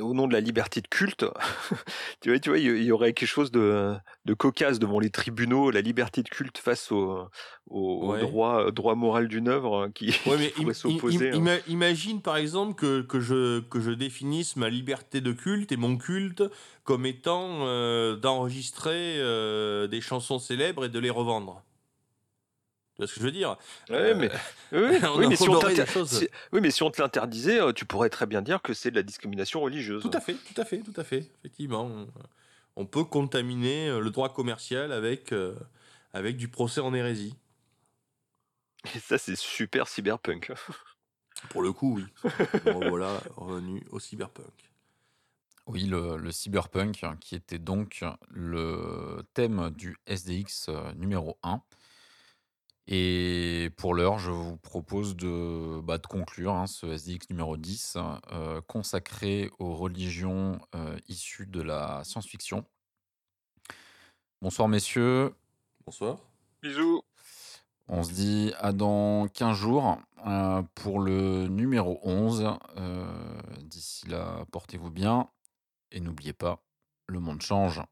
au nom de la liberté de culte, [laughs] tu vois, tu vois, il y- aurait quelque chose de, de cocasse devant les tribunaux, la liberté de culte face au, au, au Ouais. droit, droit moral d'une œuvre hein, qui, Ouais, [laughs] pourrait s'opposer. im- hein. ima- imagine par exemple que, que, je, que je définisse ma liberté de culte et mon culte comme étant euh, d'enregistrer euh, des chansons célèbres et de les revendre. Tu vois ce que je veux dire? Ouais, mais, [laughs] oui, on oui, mais si on si- oui, mais si on te l'interdisait, euh, tu pourrais très bien dire que c'est de la discrimination religieuse. Tout à fait, tout à fait, tout à fait. Effectivement, on, on peut contaminer euh, le droit commercial avec, euh, avec du procès en hérésie. [laughs] Et ça, c'est super cyberpunk. [laughs] Pour le coup, oui. Bon, voilà, revenu au cyberpunk. Oui, le, le cyberpunk, hein, qui était donc le thème du SDX euh, numéro 1. Et pour l'heure, je vous propose de, bah, de conclure hein, ce SDX numéro 10, euh, consacré aux religions euh, issues de la science-fiction. Bonsoir messieurs, Bonsoir. Bisous. on se dit à dans 15 jours euh, pour le numéro 11. Euh, D'ici là, portez-vous bien et n'oubliez pas, le monde change.